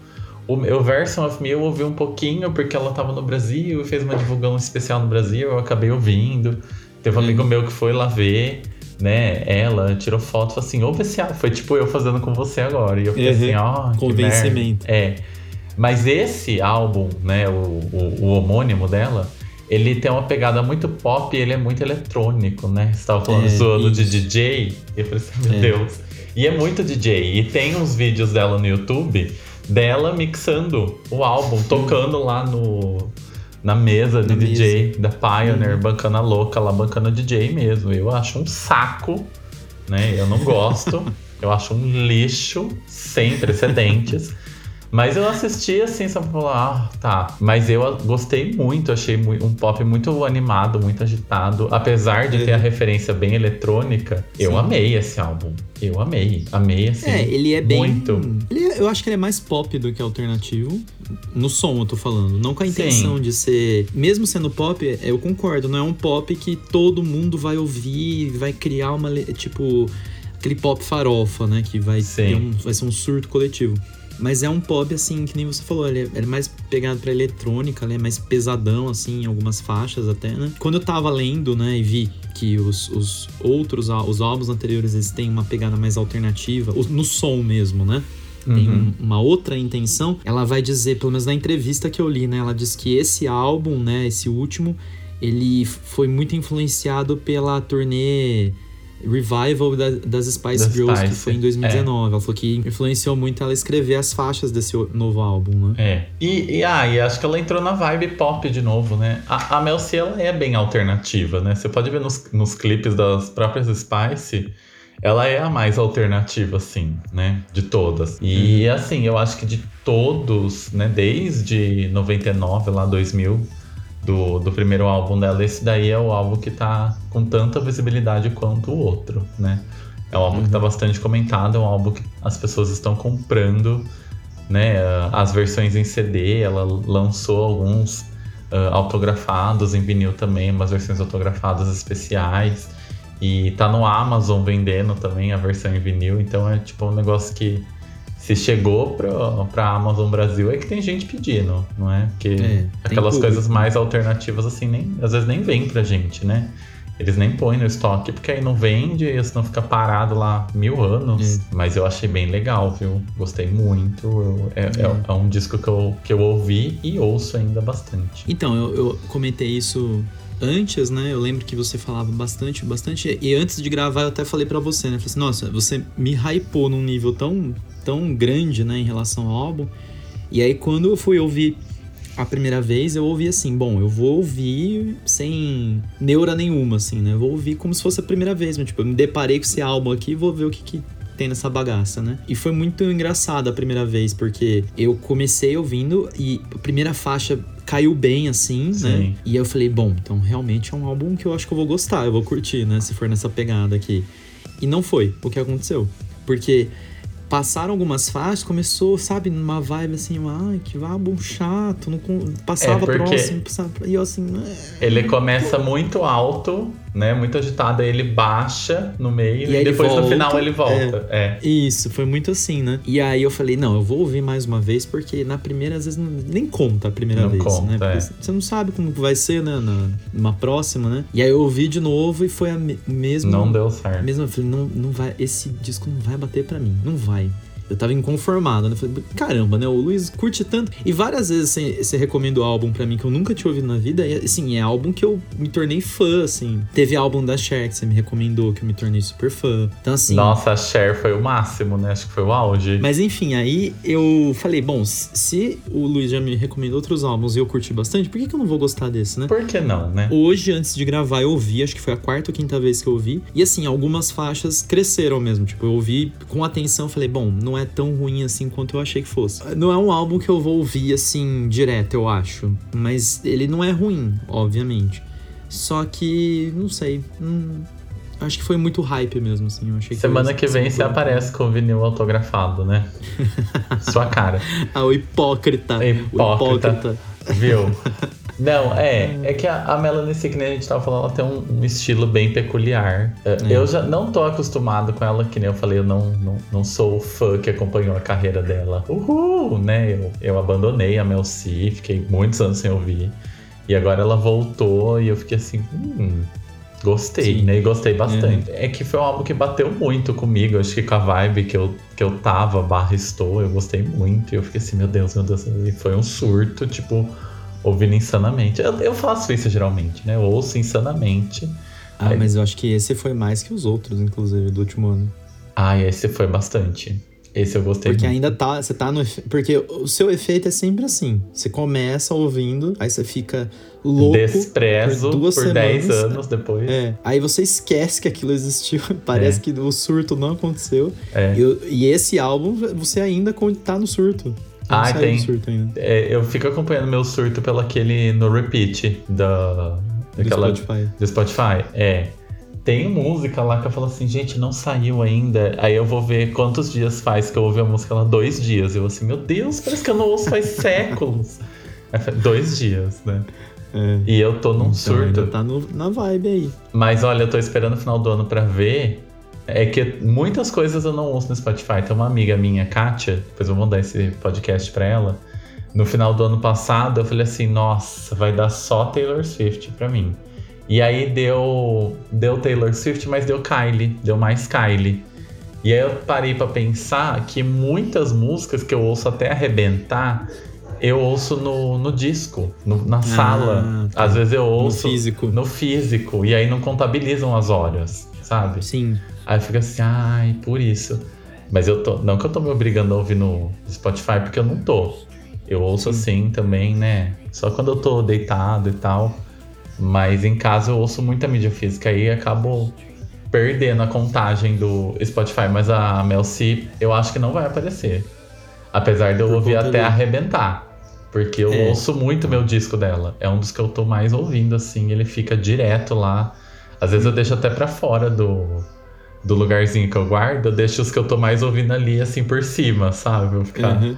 o, o Version of Me eu ouvi um pouquinho porque ela tava no Brasil e fez uma divulgação especial no Brasil, eu acabei ouvindo. Teve um amigo uhum. meu que foi lá ver, né? Ela tirou foto falou assim: ouve esse Foi tipo eu fazendo com você agora. E eu fiquei uhum. assim: ó, oh, Convencimento. É. Mas esse álbum, né? O, o, o, homônimo dela, ele tem uma pegada muito pop e ele é muito eletrônico, né? Você tava falando é, zoando de DJ. E eu falei assim: meu é. Deus. E é muito DJ. E tem uns vídeos dela no YouTube dela mixando o álbum, tocando lá no na mesa de na DJ mesa. da Pioneer, uhum. bancana louca lá, bancana DJ mesmo. Eu acho um saco, né? Eu não gosto. [laughs] eu acho um lixo sem precedentes. Mas eu assisti assim, só pra falar, ah, tá. Mas eu gostei muito, achei um pop muito animado, muito agitado. Apesar de ter a referência bem eletrônica, Sim. eu amei esse álbum. Eu amei. Amei, assim. É, ele é bem. Muito. Ele é, eu acho que ele é mais pop do que alternativo. No som, eu tô falando. Não com a intenção Sim. de ser. Mesmo sendo pop, eu concordo. Não é um pop que todo mundo vai ouvir, vai criar uma. Tipo. Aquele pop farofa, né? Que vai, um, vai ser um surto coletivo. Mas é um pop, assim, que nem você falou, ele é, ele é mais pegado pra eletrônica, ele é mais pesadão, assim, em algumas faixas até, né? Quando eu tava lendo, né, e vi que os, os outros, os álbuns anteriores, eles têm uma pegada mais alternativa, no som mesmo, né? tem uhum. uma outra intenção, ela vai dizer, pelo menos na entrevista que eu li, né? Ela diz que esse álbum, né, esse último, ele foi muito influenciado pela turnê revival da, das Spice Girls, Spice. que foi em 2019. É. Ela falou que influenciou muito ela escrever as faixas desse novo álbum, né? É. E, e, ah, e acho que ela entrou na vibe pop de novo, né? A, a Mel C, ela é bem alternativa, né? Você pode ver nos, nos clipes das próprias Spice ela é a mais alternativa, assim, né? De todas. E, uhum. assim, eu acho que de todos, né? Desde 99, lá 2000, do, do primeiro álbum dela, esse daí é o álbum que tá com tanta visibilidade quanto o outro, né? É um álbum uhum. que tá uhum. bastante comentado, é um álbum que as pessoas estão comprando, né? As versões em CD, ela lançou alguns uh, autografados em vinil também, umas versões autografadas especiais. E tá no Amazon vendendo também a versão em vinil, então é tipo um negócio que se chegou pra, pra Amazon Brasil é que tem gente pedindo, não é? Porque é, aquelas coisas mais alternativas assim, nem, às vezes nem vem pra gente, né? Eles nem põem no estoque porque aí não vende e senão fica parado lá mil anos. É. Mas eu achei bem legal, viu? Gostei muito. Eu, é, é. é, é, um disco que eu, que eu ouvi e ouço ainda bastante. Então, eu, eu comentei isso antes, né? Eu lembro que você falava bastante, bastante. E antes de gravar, eu até falei para você, né? Falei assim, nossa, você me hypou num nível tão tão grande, né, em relação ao álbum. E aí quando eu fui ouvir a primeira vez, eu ouvi assim, bom, eu vou ouvir sem neura nenhuma, assim, né? Eu vou ouvir como se fosse a primeira vez, mas, tipo, eu me deparei com esse álbum aqui e vou ver o que, que tem nessa bagaça, né? E foi muito engraçado a primeira vez, porque eu comecei ouvindo e a primeira faixa caiu bem, assim, né? Sim. né? E eu falei, bom, então realmente é um álbum que eu acho que eu vou gostar, eu vou curtir, né? Se for nessa pegada aqui. E não foi o que aconteceu. Porque passaram algumas faixas, começou, sabe, numa vibe assim, ai, que álbum chato, não passava é próximo, passava, e eu assim... É, ele começa muito alto, né, muito agitado, aí ele baixa no meio e, e depois volta, no final ele volta. É, é, Isso, foi muito assim, né? E aí eu falei, não, eu vou ouvir mais uma vez, porque na primeira, às vezes, não, nem conta a primeira não vez, né? conta, né? É. Você não sabe como vai ser, né, na, numa próxima, né? E aí eu ouvi de novo e foi a mesma... Não deu certo. Mesma, eu falei, não, não vai, esse disco não vai bater para mim, não vai. Eu tava inconformado, né? Eu falei, caramba, né? O Luiz curte tanto. E várias vezes você, você recomenda o álbum pra mim que eu nunca tinha ouvido na vida. E, assim, é álbum que eu me tornei fã, assim. Teve álbum da Cher que você me recomendou, que eu me tornei super fã. Então, assim. Nossa, a Cher foi o máximo, né? Acho que foi o auge. Mas enfim, aí eu falei, bom, se o Luiz já me recomendou outros álbuns e eu curti bastante, por que, que eu não vou gostar desse, né? Por que não, né? Hoje, antes de gravar, eu ouvi, acho que foi a quarta ou quinta vez que eu ouvi. E assim, algumas faixas cresceram mesmo. Tipo, eu ouvi com atenção, falei, bom, não é tão ruim assim quanto eu achei que fosse. Não é um álbum que eu vou ouvir assim direto, eu acho. Mas ele não é ruim, obviamente. Só que, não sei. Hum, acho que foi muito hype mesmo, assim. Eu achei Semana que, que vem você aparece com o vinil autografado, né? [laughs] Sua cara. ah, o hipócrita. Hipócrita. O hipócrita. Viu? [laughs] Não, é. É que a, a Melanie C, que nem a gente tava falando, ela tem um, um estilo bem peculiar. É. é. Eu já não tô acostumado com ela, que nem eu falei, eu não, não, não sou o fã que acompanhou a carreira dela. Uhul, né? Eu, eu abandonei a Mel C, fiquei muitos anos sem ouvir. E agora ela voltou e eu fiquei assim, hum, gostei, Sim. né? E gostei bastante. É. é. que foi um álbum que bateu muito comigo, acho que com a vibe que eu, que eu tava, barra estou, eu gostei muito. E eu fiquei assim, meu Deus, meu Deus, e foi um surto, tipo ouvindo insanamente. Eu, eu faço isso geralmente, né? Eu ouço insanamente. Ah, Aí... mas eu acho que esse foi mais que os outros, inclusive, do último ano. Ah, esse foi bastante. Esse eu gostei Porque muito. ainda tá, você tá no. Porque o seu efeito é sempre assim. Você começa ouvindo, aí você fica louco. Desprezo por, duas por 10 anos depois. É. Aí você esquece que aquilo existiu. [laughs] Parece é. que o surto não aconteceu. É. E, e, esse álbum, você ainda tá no surto. Ah, tem. É, eu fico acompanhando meu surto pelo aquele no repeat da, daquela, do Spotify. Do Spotify. É. Tem música lá que eu falo assim, gente, não saiu ainda. Aí eu vou ver quantos dias faz que eu ouvi a música lá, dois dias. Eu assim, meu Deus, parece que eu não ouço faz [laughs] séculos. dois dias, né? É. E eu tô num então, surto. Ainda tá no, na vibe aí. Mas olha, eu tô esperando o final do ano pra ver é que muitas coisas eu não ouço no Spotify. Tem uma amiga minha, Kátia, depois eu vou mandar esse podcast pra ela. No final do ano passado, eu falei assim: nossa, vai dar só Taylor Swift pra mim. E aí deu, deu Taylor Swift, mas deu Kylie, deu mais Kylie. E aí eu parei para pensar que muitas músicas que eu ouço até arrebentar, eu ouço no, no disco, no, na ah, sala. Tá. Às vezes eu ouço no físico. no físico. E aí não contabilizam as horas, sabe? Sim. Aí fica assim, ai, por isso. Mas eu tô. Não que eu tô me obrigando a ouvir no Spotify, porque eu não tô. Eu ouço Sim. assim também, né? Só quando eu tô deitado e tal. Mas em casa eu ouço muita mídia física e acabo perdendo a contagem do Spotify. Mas a Mel C, eu acho que não vai aparecer. Apesar de eu Por ouvir até arrebentar. Porque eu é. ouço muito meu disco dela. É um dos que eu tô mais ouvindo, assim. Ele fica direto lá. Às vezes eu deixo até pra fora do, do lugarzinho que eu guardo, eu deixo os que eu tô mais ouvindo ali, assim, por cima, sabe? Vou ficar uhum.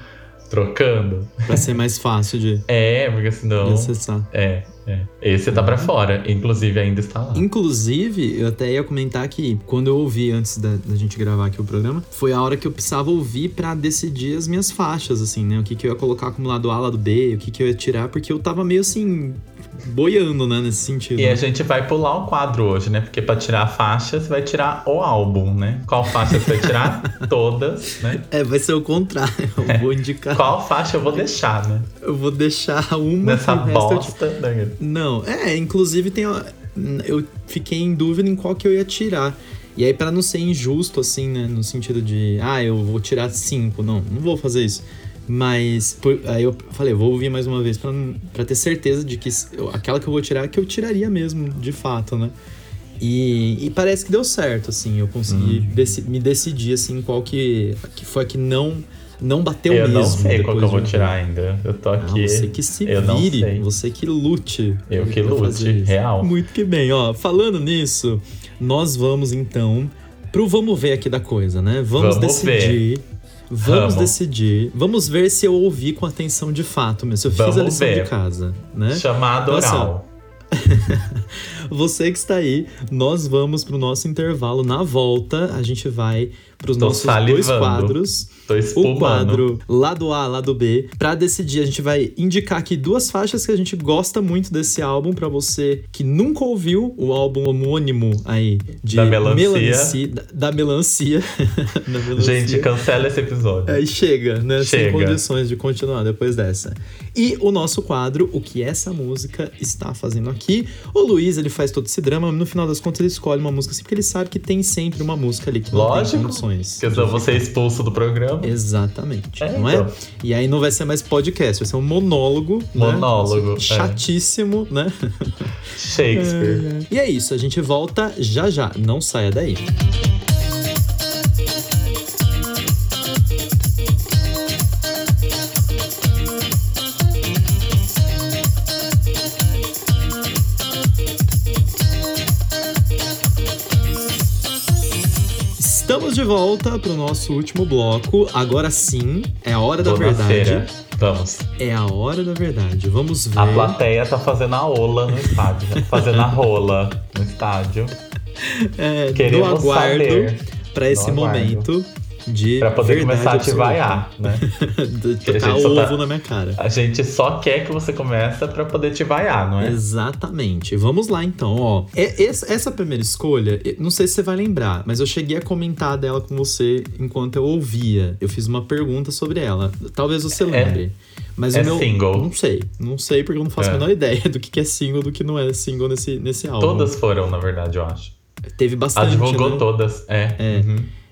trocando. Pra ser mais fácil de. [laughs] é, porque senão. acessar. É, é. Esse tá uhum. pra fora, inclusive ainda está lá. Inclusive, eu até ia comentar que quando eu ouvi antes da, da gente gravar aqui o programa, foi a hora que eu precisava ouvir para decidir as minhas faixas, assim, né? O que, que eu ia colocar como lado A, lado B, o que, que eu ia tirar, porque eu tava meio assim, boiando, né, nesse sentido. E a gente vai pular o quadro hoje, né? Porque para tirar a faixa, você vai tirar o álbum, né? Qual faixa você vai tirar? [laughs] Todas, né? É, vai ser o contrário. Eu é. vou indicar. Qual faixa eu vou deixar, né? Eu vou deixar uma. Nessa bosta. Né? Não, é, inclusive tem. Eu fiquei em dúvida em qual que eu ia tirar. E aí, para não ser injusto, assim, né? No sentido de, ah, eu vou tirar cinco. Não, não vou fazer isso. Mas por, aí eu falei, vou ouvir mais uma vez para ter certeza de que eu, aquela que eu vou tirar é que eu tiraria mesmo, de fato, né? E, e parece que deu certo, assim, eu consegui uhum. deci, me decidir, assim, qual que, que foi a que não não bateu eu mesmo. Eu não sei qual que eu vou tirar ainda. Eu tô aqui. Ah, você que se vire, você que lute. Eu que lute, real. Muito que bem, ó. Falando nisso, nós vamos então pro vamos ver aqui da coisa, né? Vamos, vamos decidir. Ver Vamos decidir. Vamos ver se eu ouvi com atenção de fato, mesmo. Se eu fiz Vamos a lição ver. de casa, né? Chamado assim, oral. [laughs] Você que está aí, nós vamos pro nosso intervalo. Na volta, a gente vai pros Tô nossos salivando. dois quadros. O quadro lado A, lado B. Pra decidir, a gente vai indicar aqui duas faixas que a gente gosta muito desse álbum pra você que nunca ouviu o álbum homônimo aí de Da melancia. Melanci- da, da melancia. [laughs] da melancia. Gente, cancela esse episódio. Aí chega, né? Sem Chega. condições de continuar depois dessa. E o nosso quadro, o que essa música está fazendo aqui. O Luiz, ele faz todo esse drama, no final das contas ele escolhe uma música assim, porque ele sabe que tem sempre uma música ali que não tem Lógico. condições. Porque senão você é expulso do programa. Exatamente, É, não então. é? E aí não vai ser mais podcast, vai ser um monólogo. né? Monólogo, é. Chatíssimo, né? Shakespeare. [laughs] E é isso, a gente volta já já. Não saia daí. Estamos de volta para o nosso último bloco. Agora sim, é a hora da verdade. Vamos. É a hora da verdade. Vamos ver. A plateia tá fazendo a ola no estádio. né? Fazendo a rola no estádio. [laughs] é, Queremos aguardo saber. para esse Do aguardo. De Pra poder começar a te vaiar, né? [laughs] A Tacar gente só ovo tá- na minha cara. A gente só quer que você comece pra poder te vaiar, não é? Exatamente. Vamos lá então, ó. É- essa, primeira escolha, não sei se você vai lembrar, mas eu cheguei a comentar dela com você enquanto eu ouvia. Eu fiz uma pergunta sobre ela. Talvez você lembre. Mas é o meu. single? Não sei. Não sei porque eu não faço a É. menor ideia do que é single do que não é single nesse, nesse álbum. Todas foram, na verdade, eu acho. Teve bastante. divulgou né? todas. É. É. Uhum.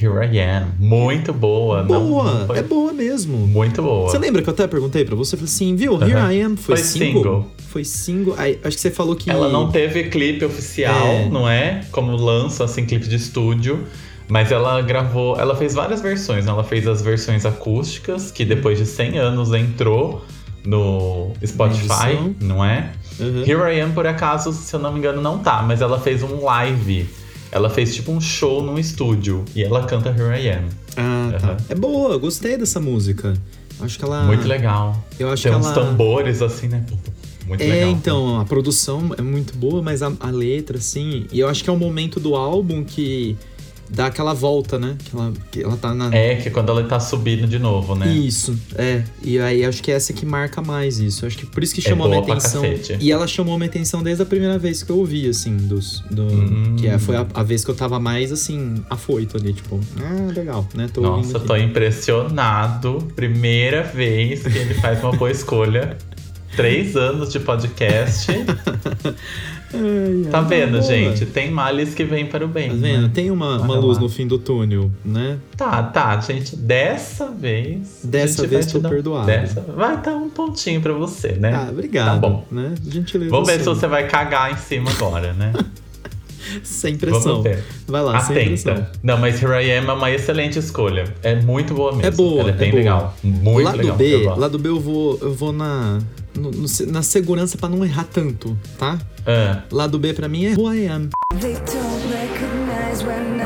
Here I am. Muito boa. não- Boa, não foi- é boa mesmo. Muito boa. Você lembra que eu até perguntei pra você? Falei assim, viu, Here Aham. I Am foi, Foi single? single. Foi single. Aí, acho que você falou que. Ela não teve clipe oficial, É. não é? Como lança, assim, clipe de estúdio. Mas ela gravou, ela fez várias versões, né? Ela fez as versões acústicas, que depois de 100 anos entrou no Spotify, edição. não é? Uhum. Here I Am, por acaso, se eu não me engano, não tá, mas ela fez um live. Ela fez tipo um show num estúdio e ela canta Here I Am. Ah, tá. Aham. É boa, eu gostei dessa música. Acho que ela. Muito legal. Eu acho Tem que uns ela. tambores assim, né? Muito É, legal. então, a produção é muito boa, mas a, a letra, assim. E eu acho que é um momento do álbum que dá aquela volta, né? Que ela, que ela tá na. É, que quando ela tá subindo de novo, né? Isso, é. E aí acho que é essa que marca mais isso. Acho que por isso que É chamou a minha atenção. E ela chamou a minha atenção desde a primeira vez que eu ouvi, assim, dos. Do, Hum. Que é, foi a, a vez que eu tava mais, assim, afoito ali, tipo, ah, legal, né? Tô Nossa, tô impressionado. Primeira vez que ele faz uma boa escolha. [laughs] Três anos de podcast. [laughs] Ai, Tá vendo, boa. gente? Tem males que vêm para o bem. Tá vendo? né? Tem uma, uma luz lá. no fim do túnel, né? Tá, tá, gente. Dessa vez. Dessa vez tô dar- perdoado. Dessa, vai dar um pontinho pra você, né? Ah, obrigado. Tá bom. Né? Gentileza. Vamos ver se você vai cagar em cima agora, né? [laughs] Sem pressão. Vamos ver. Vai lá, sem pressão. Atenta. Não, mas Here I Am é uma excelente escolha. É muito boa mesmo. É boa, Ela é é bem boa. legal. Muito lado legal. B, lado B eu vou, eu vou na, no- no- na segurança pra não errar tanto, tá? Ah, Lado B pra mim é Who I Am. They don't recognize when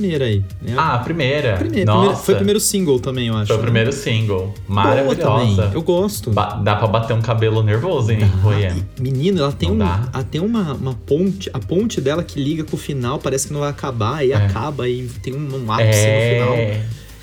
primeira aí. né? Ah, a primeira. Primeira, Nossa. primeira- foi o primeiro single também, eu acho. Foi o né? primeiro single. Maravilhosa. Eu gosto. Ba- dá pra bater um cabelo nervoso, hein, Ah, Royem? Menino, ela tem, Não um, dá. ela tem uma, uma ponte, a ponte dela que liga com o final, parece que não vai acabar, e É. acaba, e tem um, um ápice no final. É.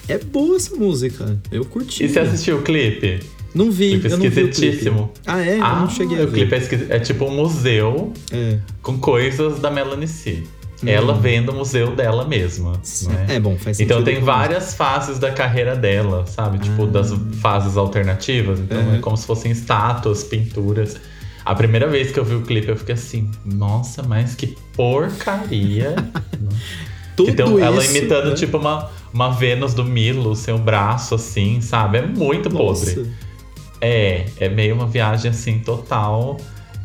É boa essa música. Eu curti. E você assistiu o clipe? Não vi, Clipe eu não vi o clipe. esquisitíssimo. Ah, é? eu ah, não cheguei a o ver. clipe é, é tipo um museu É. com coisas da Melanie C. Ela vendo o museu dela mesma. não é? Hum. Bom, faz sentido. Então tem várias fases da carreira dela, sabe? Tipo, Ah. das fases alternativas. Então Uhum. é como se fossem estátuas, pinturas. A primeira vez que eu vi o clipe, eu fiquei assim, nossa, mas que porcaria. [laughs] Tudo que tem ela isso, imitando, né? tipo, uma, uma Vênus do Milo, sem o braço, assim, sabe? É muito Nossa. podre. É, é meio uma viagem assim total.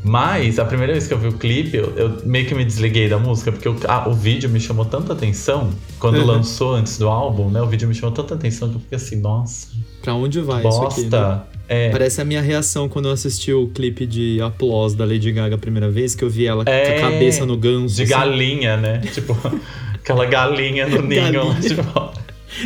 Mas a primeira vez que eu vi o clipe, eu, eu meio que me desliguei da música, porque o, ah, o vídeo me chamou tanta atenção. Quando Uhum. lançou antes do álbum, né? O vídeo me chamou tanta atenção que eu fiquei assim, nossa, Pra onde vai isso aqui? né? bosta. É, Parece a minha reação quando eu assisti o clipe de Applause da Lady Gaga a primeira vez, que eu vi ela É, com a cabeça no ganso. de assim. galinha, né? tipo, [laughs] aquela galinha no ninho. Galinha. Tipo,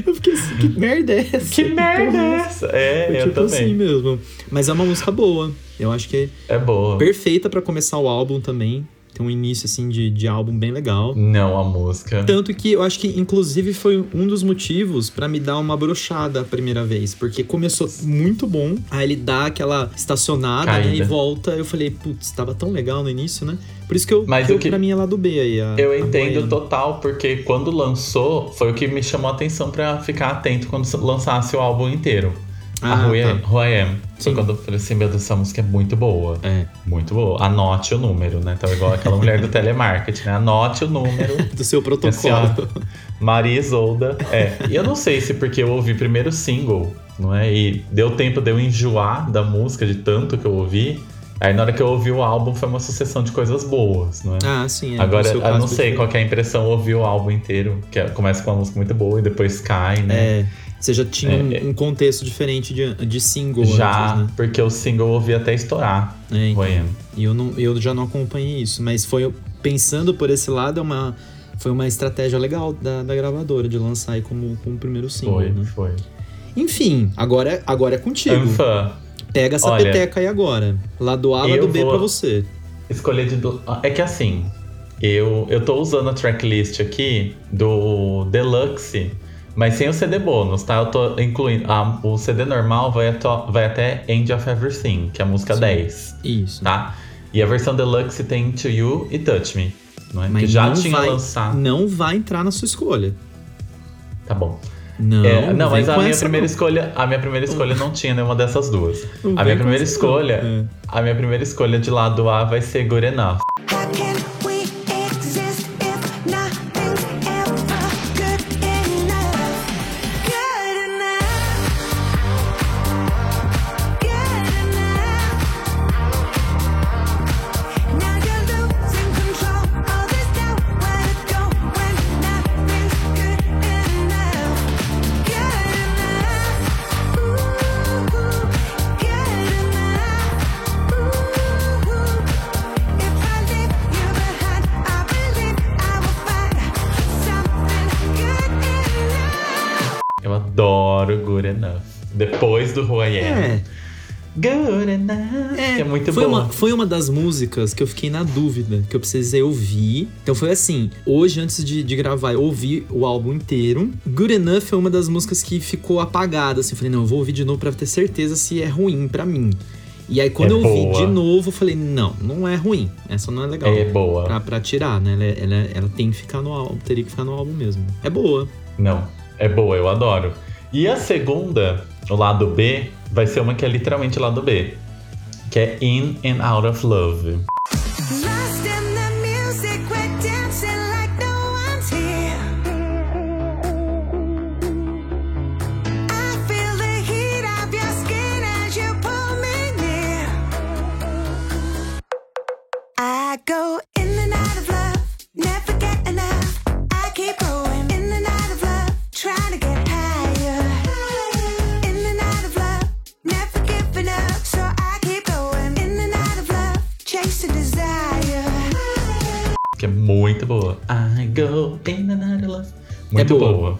Eu fiquei assim, que merda é essa? que merda porra é essa? É, Foi eu tipo assim também. mesmo. Mas é uma música boa. Eu acho que É boa. é perfeita pra começar o álbum também. Tem um início, assim, de, de álbum bem legal. Não, a música. Tanto que eu acho que, inclusive, foi um dos motivos pra me dar uma brochada a primeira vez. Porque começou muito bom, aí ele dá aquela estacionada, né? E volta. Eu falei, putz, tava tão legal no início, né? Por isso que eu, Mas que eu que- pra mim é lá do B aí. A, Eu entendo total, porque quando lançou, foi o que me chamou a atenção pra ficar atento quando lançasse o álbum inteiro. Ah, a Who tá. Who I Am. Foi Sim. quando eu falei assim, meu Deus, essa música é muito boa. É, Muito boa. Anote o número, né? Então, igual aquela mulher do [laughs] telemarketing, né? Anote o número. [laughs] do seu Assim, protocolo. Maria Isolda. É. E eu não sei se porque eu ouvi primeiro single, não é? E deu tempo de eu enjoar da música de tanto que eu ouvi. Aí na hora que eu ouvi o álbum foi uma sucessão de coisas boas, não é? ah, sim. É, Agora, eu não sei qual é a impressão ouvir o álbum inteiro, que é- começa com uma música muito boa e depois cai, né? É, você já tinha um- É, é. um, contexto diferente de, de single Já, antes, né? porque o single eu ouvi até estourar. É, então. E eu, não, eu já não acompanhei isso, mas foi pensando por esse lado, é uma, foi uma estratégia legal da, da gravadora de lançar aí como, como primeiro single, Foi, né? foi. Enfim, agora, agora é contigo. Anfã, Pega essa Olha, peteca aí agora. Lado A, lado eu B pra você. escolher de. do- É que assim, eu, eu tô usando a tracklist aqui do Deluxe, mas sem o CD bônus, tá? Eu tô incluindo. ah, o CD normal vai, ato- vai até End of Everything, que é a música Sim. 10, Isso. tá? E a versão Deluxe tem To You e Touch Me, não é? Mas que já não tinha vai, lançado. Não vai entrar na sua escolha. Tá bom. Não, É, não, mas a minha primeira não. escolha, a minha primeira escolha não tinha nenhuma dessas duas. Não a minha primeira essa, não. escolha, É. a minha primeira escolha de lado A vai ser Good adoro Good Enough. Depois do Who I Am. É, Good Enough. É, muito foi bom. Uma, foi uma das músicas que eu fiquei na dúvida, que eu precisei ouvir. Então foi assim, hoje antes de, de gravar, eu ouvi o álbum inteiro. Good Enough foi uma das músicas que ficou apagada, assim. Eu falei, não, eu vou ouvir de novo pra ter certeza se é ruim pra mim. E aí quando É eu ouvi boa. de novo, eu falei, não, não é ruim. Essa não é legal. É boa. Pra, pra tirar, né? Ela, é- ela, é- ela tem que ficar no álbum, teria que ficar no álbum mesmo. É boa. Não, é boa, eu adoro. E a segunda, o lado B, vai ser uma que é literalmente lado B. Que é In and Out of Love. Que é muito boa. I go in of love. Muito boa. boa.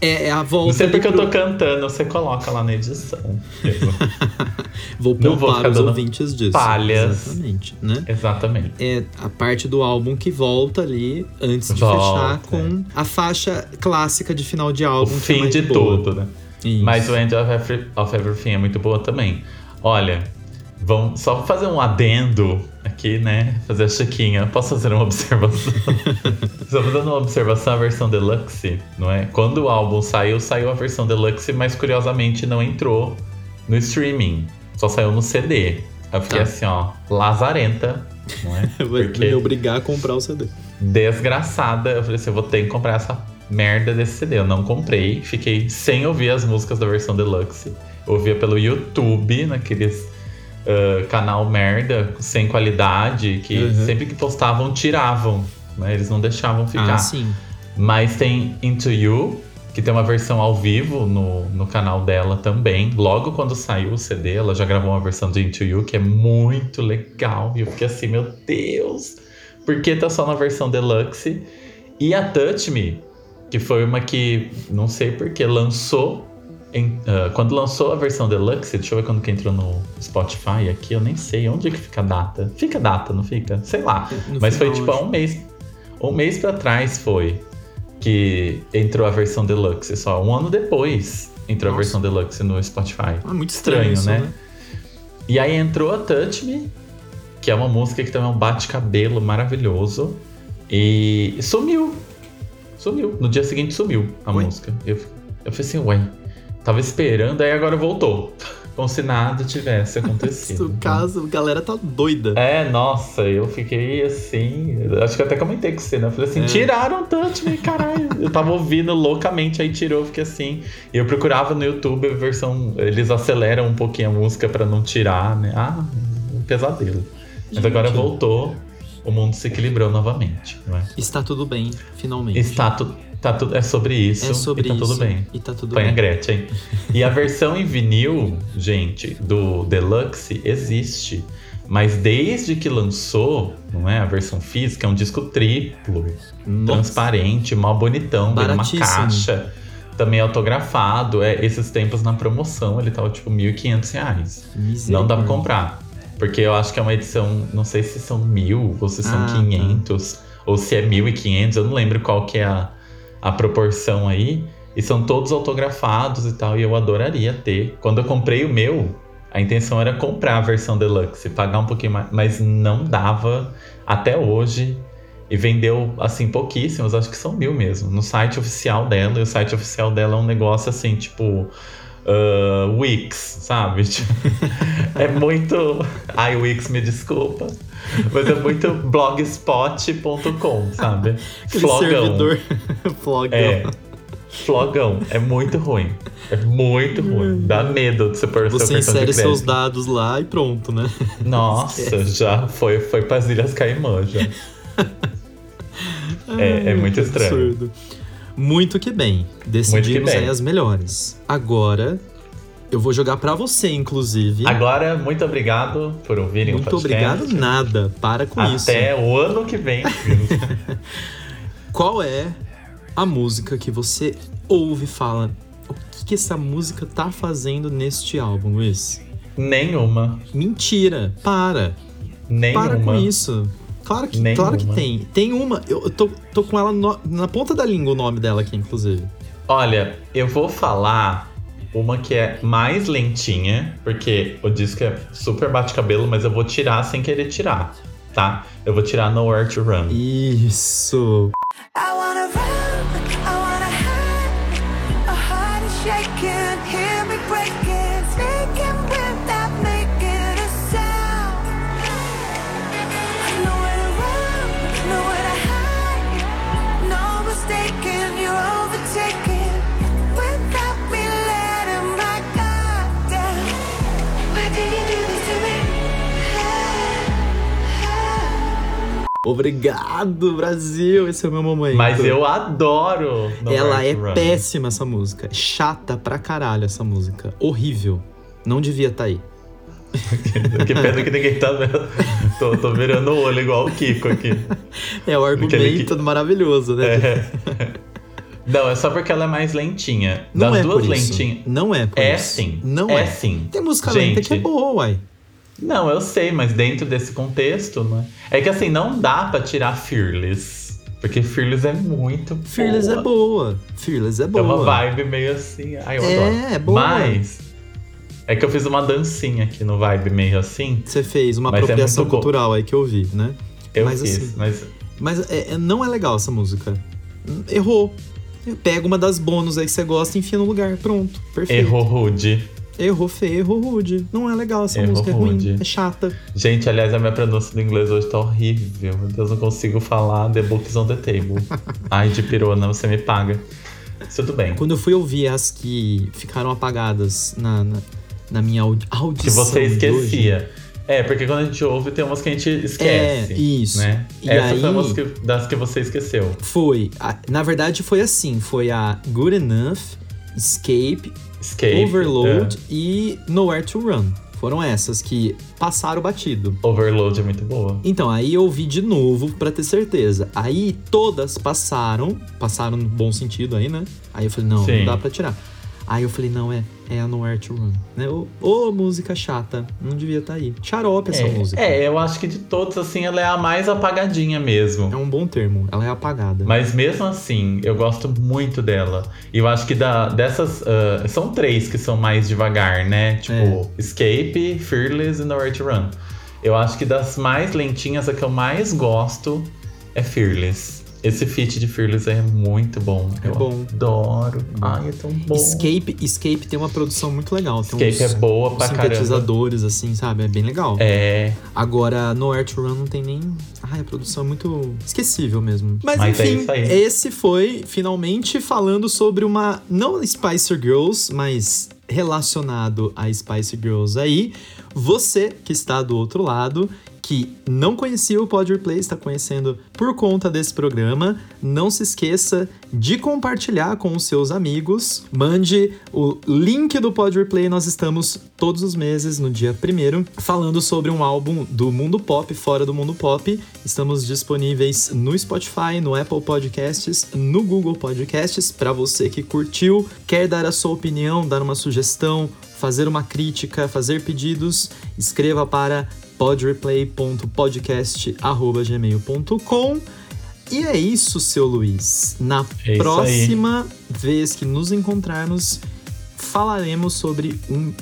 É, é a volta. Não sei porque eu pro- tô cantando, você coloca lá na edição. [laughs] Vou poupar os ouvintes disso. palhas. Exatamente, né? Exatamente. É a parte do álbum que volta ali antes de Volta, fechar com a faixa clássica de final de O álbum. que é fim mais de boa. tudo, né? Isso. Mas o End of, Every- of Everything é muito boa também. Olha, vamos só fazer um adendo aqui, né? Fazer a chiquinha. Posso fazer uma [laughs] observação? [laughs] só fazendo uma observação, a versão deluxe, não é? Quando o álbum saiu, saiu a versão deluxe, mas curiosamente não entrou no streaming. Só saiu no CD. Eu fiquei Tá. assim, ó, lazarenta, não é? [laughs] Porque me obrigar a comprar o CD. desgraçada. Eu falei assim, eu vou ter que comprar essa merda desse CD. Eu não comprei, fiquei sem ouvir as músicas da versão deluxe. Eu ouvia pelo YouTube, naqueles canal merda, sem qualidade, que Uhum. sempre que postavam, tiravam. Né? Eles não deixavam ficar. Ah, sim. Mas tem Into You, que tem uma versão ao vivo no, no canal dela também. Logo quando saiu o CD, ela já gravou uma versão de Into You, que é muito legal. E eu fiquei assim, meu Deus, por que tá só na versão deluxe? E a Touch Me, que foi uma que, não sei porquê, lançou. Em- ah, quando lançou a versão deluxe, deixa eu ver quando que entrou no Spotify aqui, eu nem sei onde é que fica a data. Fica a data, não fica? Sei lá. Mas foi tipo há um mês. Um mês pra trás foi que entrou a versão deluxe. Só um ano depois entrou a Nossa. versão deluxe no Spotify. Ah, muito estranho, Estranho, isso, né? E aí entrou a Touch Me, que é uma música que também é um bate-cabelo maravilhoso. E sumiu. Sumiu. No dia seguinte sumiu a Ué? música. Eu, eu falei assim, ué, tava esperando, aí agora voltou. [laughs] Como se nada tivesse acontecido. [laughs] No caso, a galera tá doida. É, nossa, eu fiquei assim. Acho que eu até comentei com você, né? Eu falei assim: É. tiraram Touch Me, caralho. [laughs] eu tava ouvindo loucamente, aí tirou, eu fiquei assim. E eu procurava no YouTube a versão. Eles aceleram um pouquinho a música pra não tirar, né? Ah, um pesadelo. Mas Gente. agora voltou, o mundo se equilibrou novamente, não é? Está tudo bem, finalmente. Está tu, tá tudo. É sobre isso. É sobre e tá isso. tudo bem. E tá tudo Põe a bem. Gretchen. E a versão em vinil, gente, do Deluxe existe. Mas desde que lançou, não é? A versão física é um disco triplo, Nossa. transparente, mal bonitão, numa Baratíssimo. caixa. Também autografado. É, esses tempos na promoção ele tava tipo 1.500 reais. Não dá pra comprar. Porque eu acho que é uma edição, não sei se são mil ou se são Ah, tá. 500 ou se é 1.500, eu não lembro qual que é a, a proporção aí. E são todos autografados e tal, e eu adoraria ter. Quando eu comprei o meu, a intenção era comprar a versão deluxe, pagar um pouquinho mais, mas não dava até hoje. E vendeu, assim, pouquíssimos, acho que são mil mesmo, no site oficial dela. E o site oficial dela é um negócio assim, tipo. Ah, Wix, sabe? [laughs] Tipo, é muito. Ai, Wix, me desculpa. Mas é muito blogspot.com, sabe? Aquele servidor. [laughs] Flogão. É. Flogão. É muito ruim. É muito ruim. Dá medo de você pôr o seu Você cartão de insere crédito. seus dados lá e pronto, né? Nossa, [laughs] já foi, foi para as Ilhas Caimã já. É, é muito estranho. absurdo. Muito que bem. Decidimos bem. aí as melhores. Agora, eu vou jogar pra você, inclusive. Agora, muito obrigado por ouvirem o Muito obrigado, nada. Para com isso. Até o ano que vem. [laughs] Qual é a música que você ouve e fala? O que, que essa música tá fazendo neste álbum, Luiz? Nenhuma. Mentira! Para! Nenhuma. Para com isso. Claro que, Nenhuma. claro que tem. Tem uma. Eu eu tô, tô com ela no- na ponta da língua o nome dela aqui, inclusive. Olha, eu vou falar uma que é mais lentinha, porque o disco é super bate-cabelo, mas eu vou tirar sem querer tirar, tá? Eu vou tirar Nowhere to Run. Isso! I Obrigado, Brasil! Esse é o meu momento. Mas eu adoro Nowhere Ela é Run. péssima, essa música. Chata pra caralho, essa música. Horrível. Não devia estar aí. [laughs] Que pena que ninguém tá vendo. Tô, tô virando o olho igual o Kiko aqui. É o argumento que- maravilhoso, né? É. [laughs] Não, é só porque ela é mais lentinha. Não das é duas lentinhas. Não é por É isso. sim. Não é. é. sim. Tem música Gente, lenta que é boa, uai. Não, eu sei, mas dentro desse contexto, né? É que assim, não dá pra tirar Fearless. Porque Fearless é muito Fearless boa. é boa. Fearless é É boa. uma vibe meio assim. Ai, eu É, adoro. é boa. Mas. É que eu fiz uma dancinha aqui no vibe meio assim. Você fez uma é apropriação boa. cultural aí que eu vi, né? Eu Mas fiz, assim, mas. Mas é- é- não é legal essa música. Errou. Pega uma das bônus aí que você gosta e enfia no lugar. Pronto. Perfeito. Errou rude. Errou feio, errou rude. Não é legal essa Errou música, é ruim, rude. é chata. Gente, aliás, a minha pronúncia do inglês hoje tá horrível. Meu Deus, não consigo falar The Books on the Table. [laughs] Ai, de pirona, você me paga. Tudo bem. Quando eu fui ouvir as que ficaram apagadas na, na, na minha audi- audição. Que você esquecia. É, porque quando a gente ouve, tem umas que a gente esquece. É, isso. Né? E Essa aí- foi uma das que, das que você esqueceu. Foi. a- na verdade, foi assim: foi a Good Enough, Escape, Escape. Overload é. e Nowhere to Run. Foram essas que passaram batido. Overload é muito boa. Então, aí eu ouvi de novo pra ter certeza. Aí todas passaram, passaram no bom sentido aí, né? Aí eu falei, não, Sim. não dá pra tirar. Aí eu falei, não, é, é a Nowhere to Run. Né? Ô, ô, música chata, não devia estar aí. Xarope essa é, música. é, eu acho que de todas, assim, ela é a mais apagadinha mesmo. É um bom termo, ela é apagada. Mas mesmo assim, eu gosto muito dela. E eu acho que da, dessas. ah, são três que são mais devagar, né? Tipo, É. Escape, Fearless e Nowhere to Run. Eu acho que das mais lentinhas, a que eu mais gosto é Fearless. Esse feat de Fearless é muito bom. É eu bom. adoro. Ai, é tão bom. Escape, Escape tem uma produção muito legal. Tem Escape uns, é boa pra caramba. sintetizadores, assim, sabe? É bem legal. É. Agora, no Air to Run não tem nem. Ai, a produção é muito esquecível mesmo. Mas, Mas é enfim, aí. esse foi finalmente falando sobre uma. Não Spice Girls, mas relacionado a Spice Girls aí. Você que está do outro lado, que não conhecia o Pod Replay, está conhecendo por conta desse programa, não se esqueça de compartilhar com os seus amigos. Mande o link do Pod Replay, nós estamos todos os meses, no dia 1 falando sobre um álbum do mundo pop, fora do mundo pop. Estamos disponíveis no Spotify, no Apple Podcasts, no Google Podcasts, para você que curtiu, quer dar a sua opinião, dar uma sugestão, fazer uma crítica, fazer pedidos, escreva para podreplay.podcast@gmail.com. E é isso, seu Luiz. Na É próxima vez que nos encontrarmos, falaremos sobre um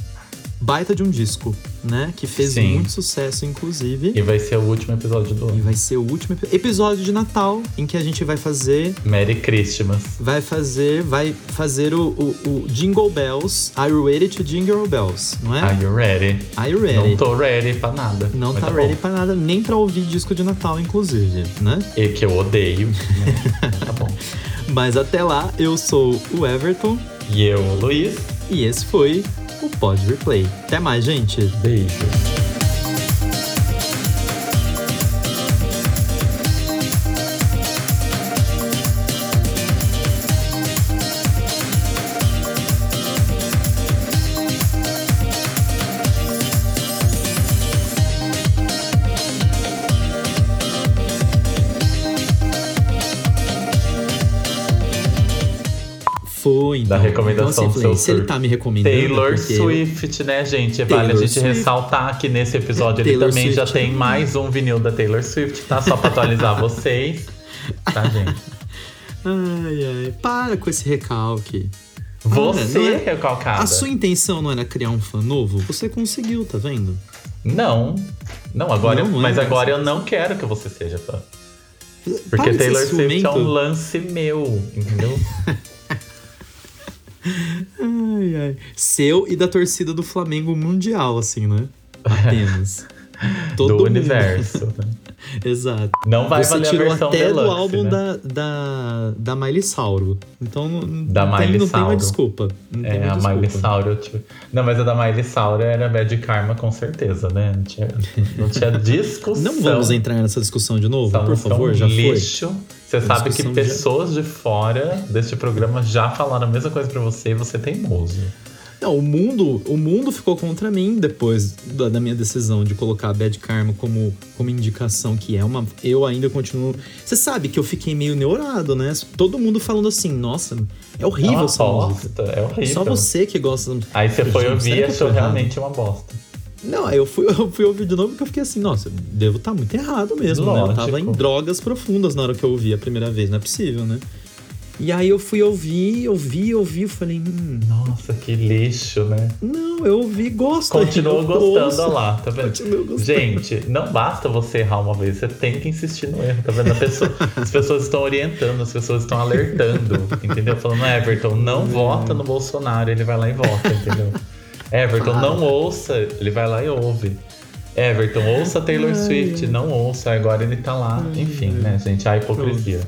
baita de um disco, né? Que fez Sim. muito sucesso, inclusive. E vai ser o último episódio do E ano. vai ser o último epi- episódio de Natal em que a gente vai fazer, Merry Christmas. vai fazer, vai fazer o, o, o Jingle Bells. Are you ready to Jingle Bells? Não é? Are you ready? Are you ready? Não tô ready pra nada. Não tá bom. ready pra nada, nem pra ouvir disco de Natal, inclusive, né? E que eu odeio. [laughs] tá bom. Mas até lá, eu sou o Everton E eu, Luiz. e esse foi o Pod Replay. Até mais, gente! Beijo. Foi, então. Da recomendação então, assim, do seu Se ele tá me recomendando. Taylor porque eu- Swift, né, gente? Vale a Taylor gente Swift. ressaltar que nesse episódio ele Taylor também já Swift. tem mais um vinil da Taylor Swift, tá? Só pra atualizar [laughs] vocês. Tá, gente? Ai, ai. Para com esse recalque. Você, é- recalcada. A sua intenção não era criar um fã novo? Você conseguiu, tá vendo? Não. Não, agora, Não, não mas é agora eu não quero que você seja fã. Porque Taylor Swift é um lance meu, entendeu? [laughs] Ai, ai. Seu e da torcida do Flamengo mundial, assim, né? Apenas. [laughs] Todo do mundo. universo. né? [laughs] Exato. Não vai Você valer a tirou versão até deluxe, do álbum né? da, da, da Miley Sauro. Então não, Da não, tem, não tem Sauro. mais desculpa. Não É, a desculpa. Miley Sauro. Tipo... Não, mas a da Miley Sauro era Bad Karma, com certeza, né? Não tinha, não tinha [laughs] discussão. Não vamos entrar nessa discussão de novo, por é favor, já foi. lixo. Você sabe que pessoas de fora deste programa já falaram a mesma coisa pra você e você é teimoso. Não, o mundo, o mundo ficou contra mim depois da, da minha decisão de colocar a Bad Karma como, como indicação, que é uma. Eu ainda continuo. Você sabe que eu fiquei meio neurado, né? Todo mundo falando assim, nossa, é horrível É uma essa música. bosta, é horrível. Só você que gosta. Aí você foi ouvir e achou realmente uma bosta. Não, aí eu fui, [laughs] eu fui ouvir de novo porque eu fiquei assim, nossa, devo estar muito errado mesmo, né? Eu tava em Lógico. drogas profundas na hora que eu ouvi a primeira vez, não é possível, né? E aí eu fui ouvir, ouvi, ouvi, eu falei, hum, Nossa, que lixo, né? não, eu ouvi, gosto. Continuou gostando, ouço. olha lá, tá vendo? Gente, não basta você errar uma vez, você tem que insistir no erro, tá vendo? Pessoa- as pessoas estão orientando, as pessoas estão alertando, entendeu? Falando, Everton, não vota no Bolsonaro, ele vai lá e vota, entendeu? Everton, não ouça, ele vai lá e ouve. Everton, ouça Taylor Swift, não ouça, agora ele tá lá. Enfim, né, gente? A hipocrisia.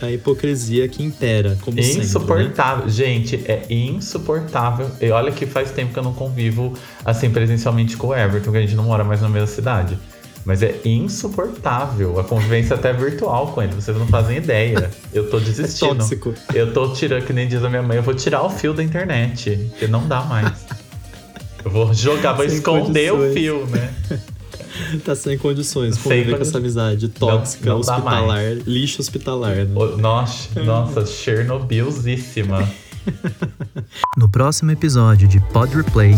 A hipocrisia que impera, como sempre. né? Insuportável. Gente, é insuportável. E olha que faz tempo que eu não convivo assim presencialmente com o Everton, que a gente não mora mais na mesma cidade. Mas é insuportável. A convivência até virtual com ele. Vocês não fazem ideia. Eu tô [laughs] desistindo. É tóxico. Eu tô tirando, que nem diz a minha mãe, eu vou tirar o fio da internet. Porque não dá mais. Eu vou jogar, vou Sem esconder o condições. fio, né? [laughs] [laughs] Tá sem condições Sem conviver com condições. essa amizade tóxica, não dá hospitalar, lixo hospitalar. Né? O- Nossa, nossa, Chernobylzíssima. No próximo episódio de Pod Replay,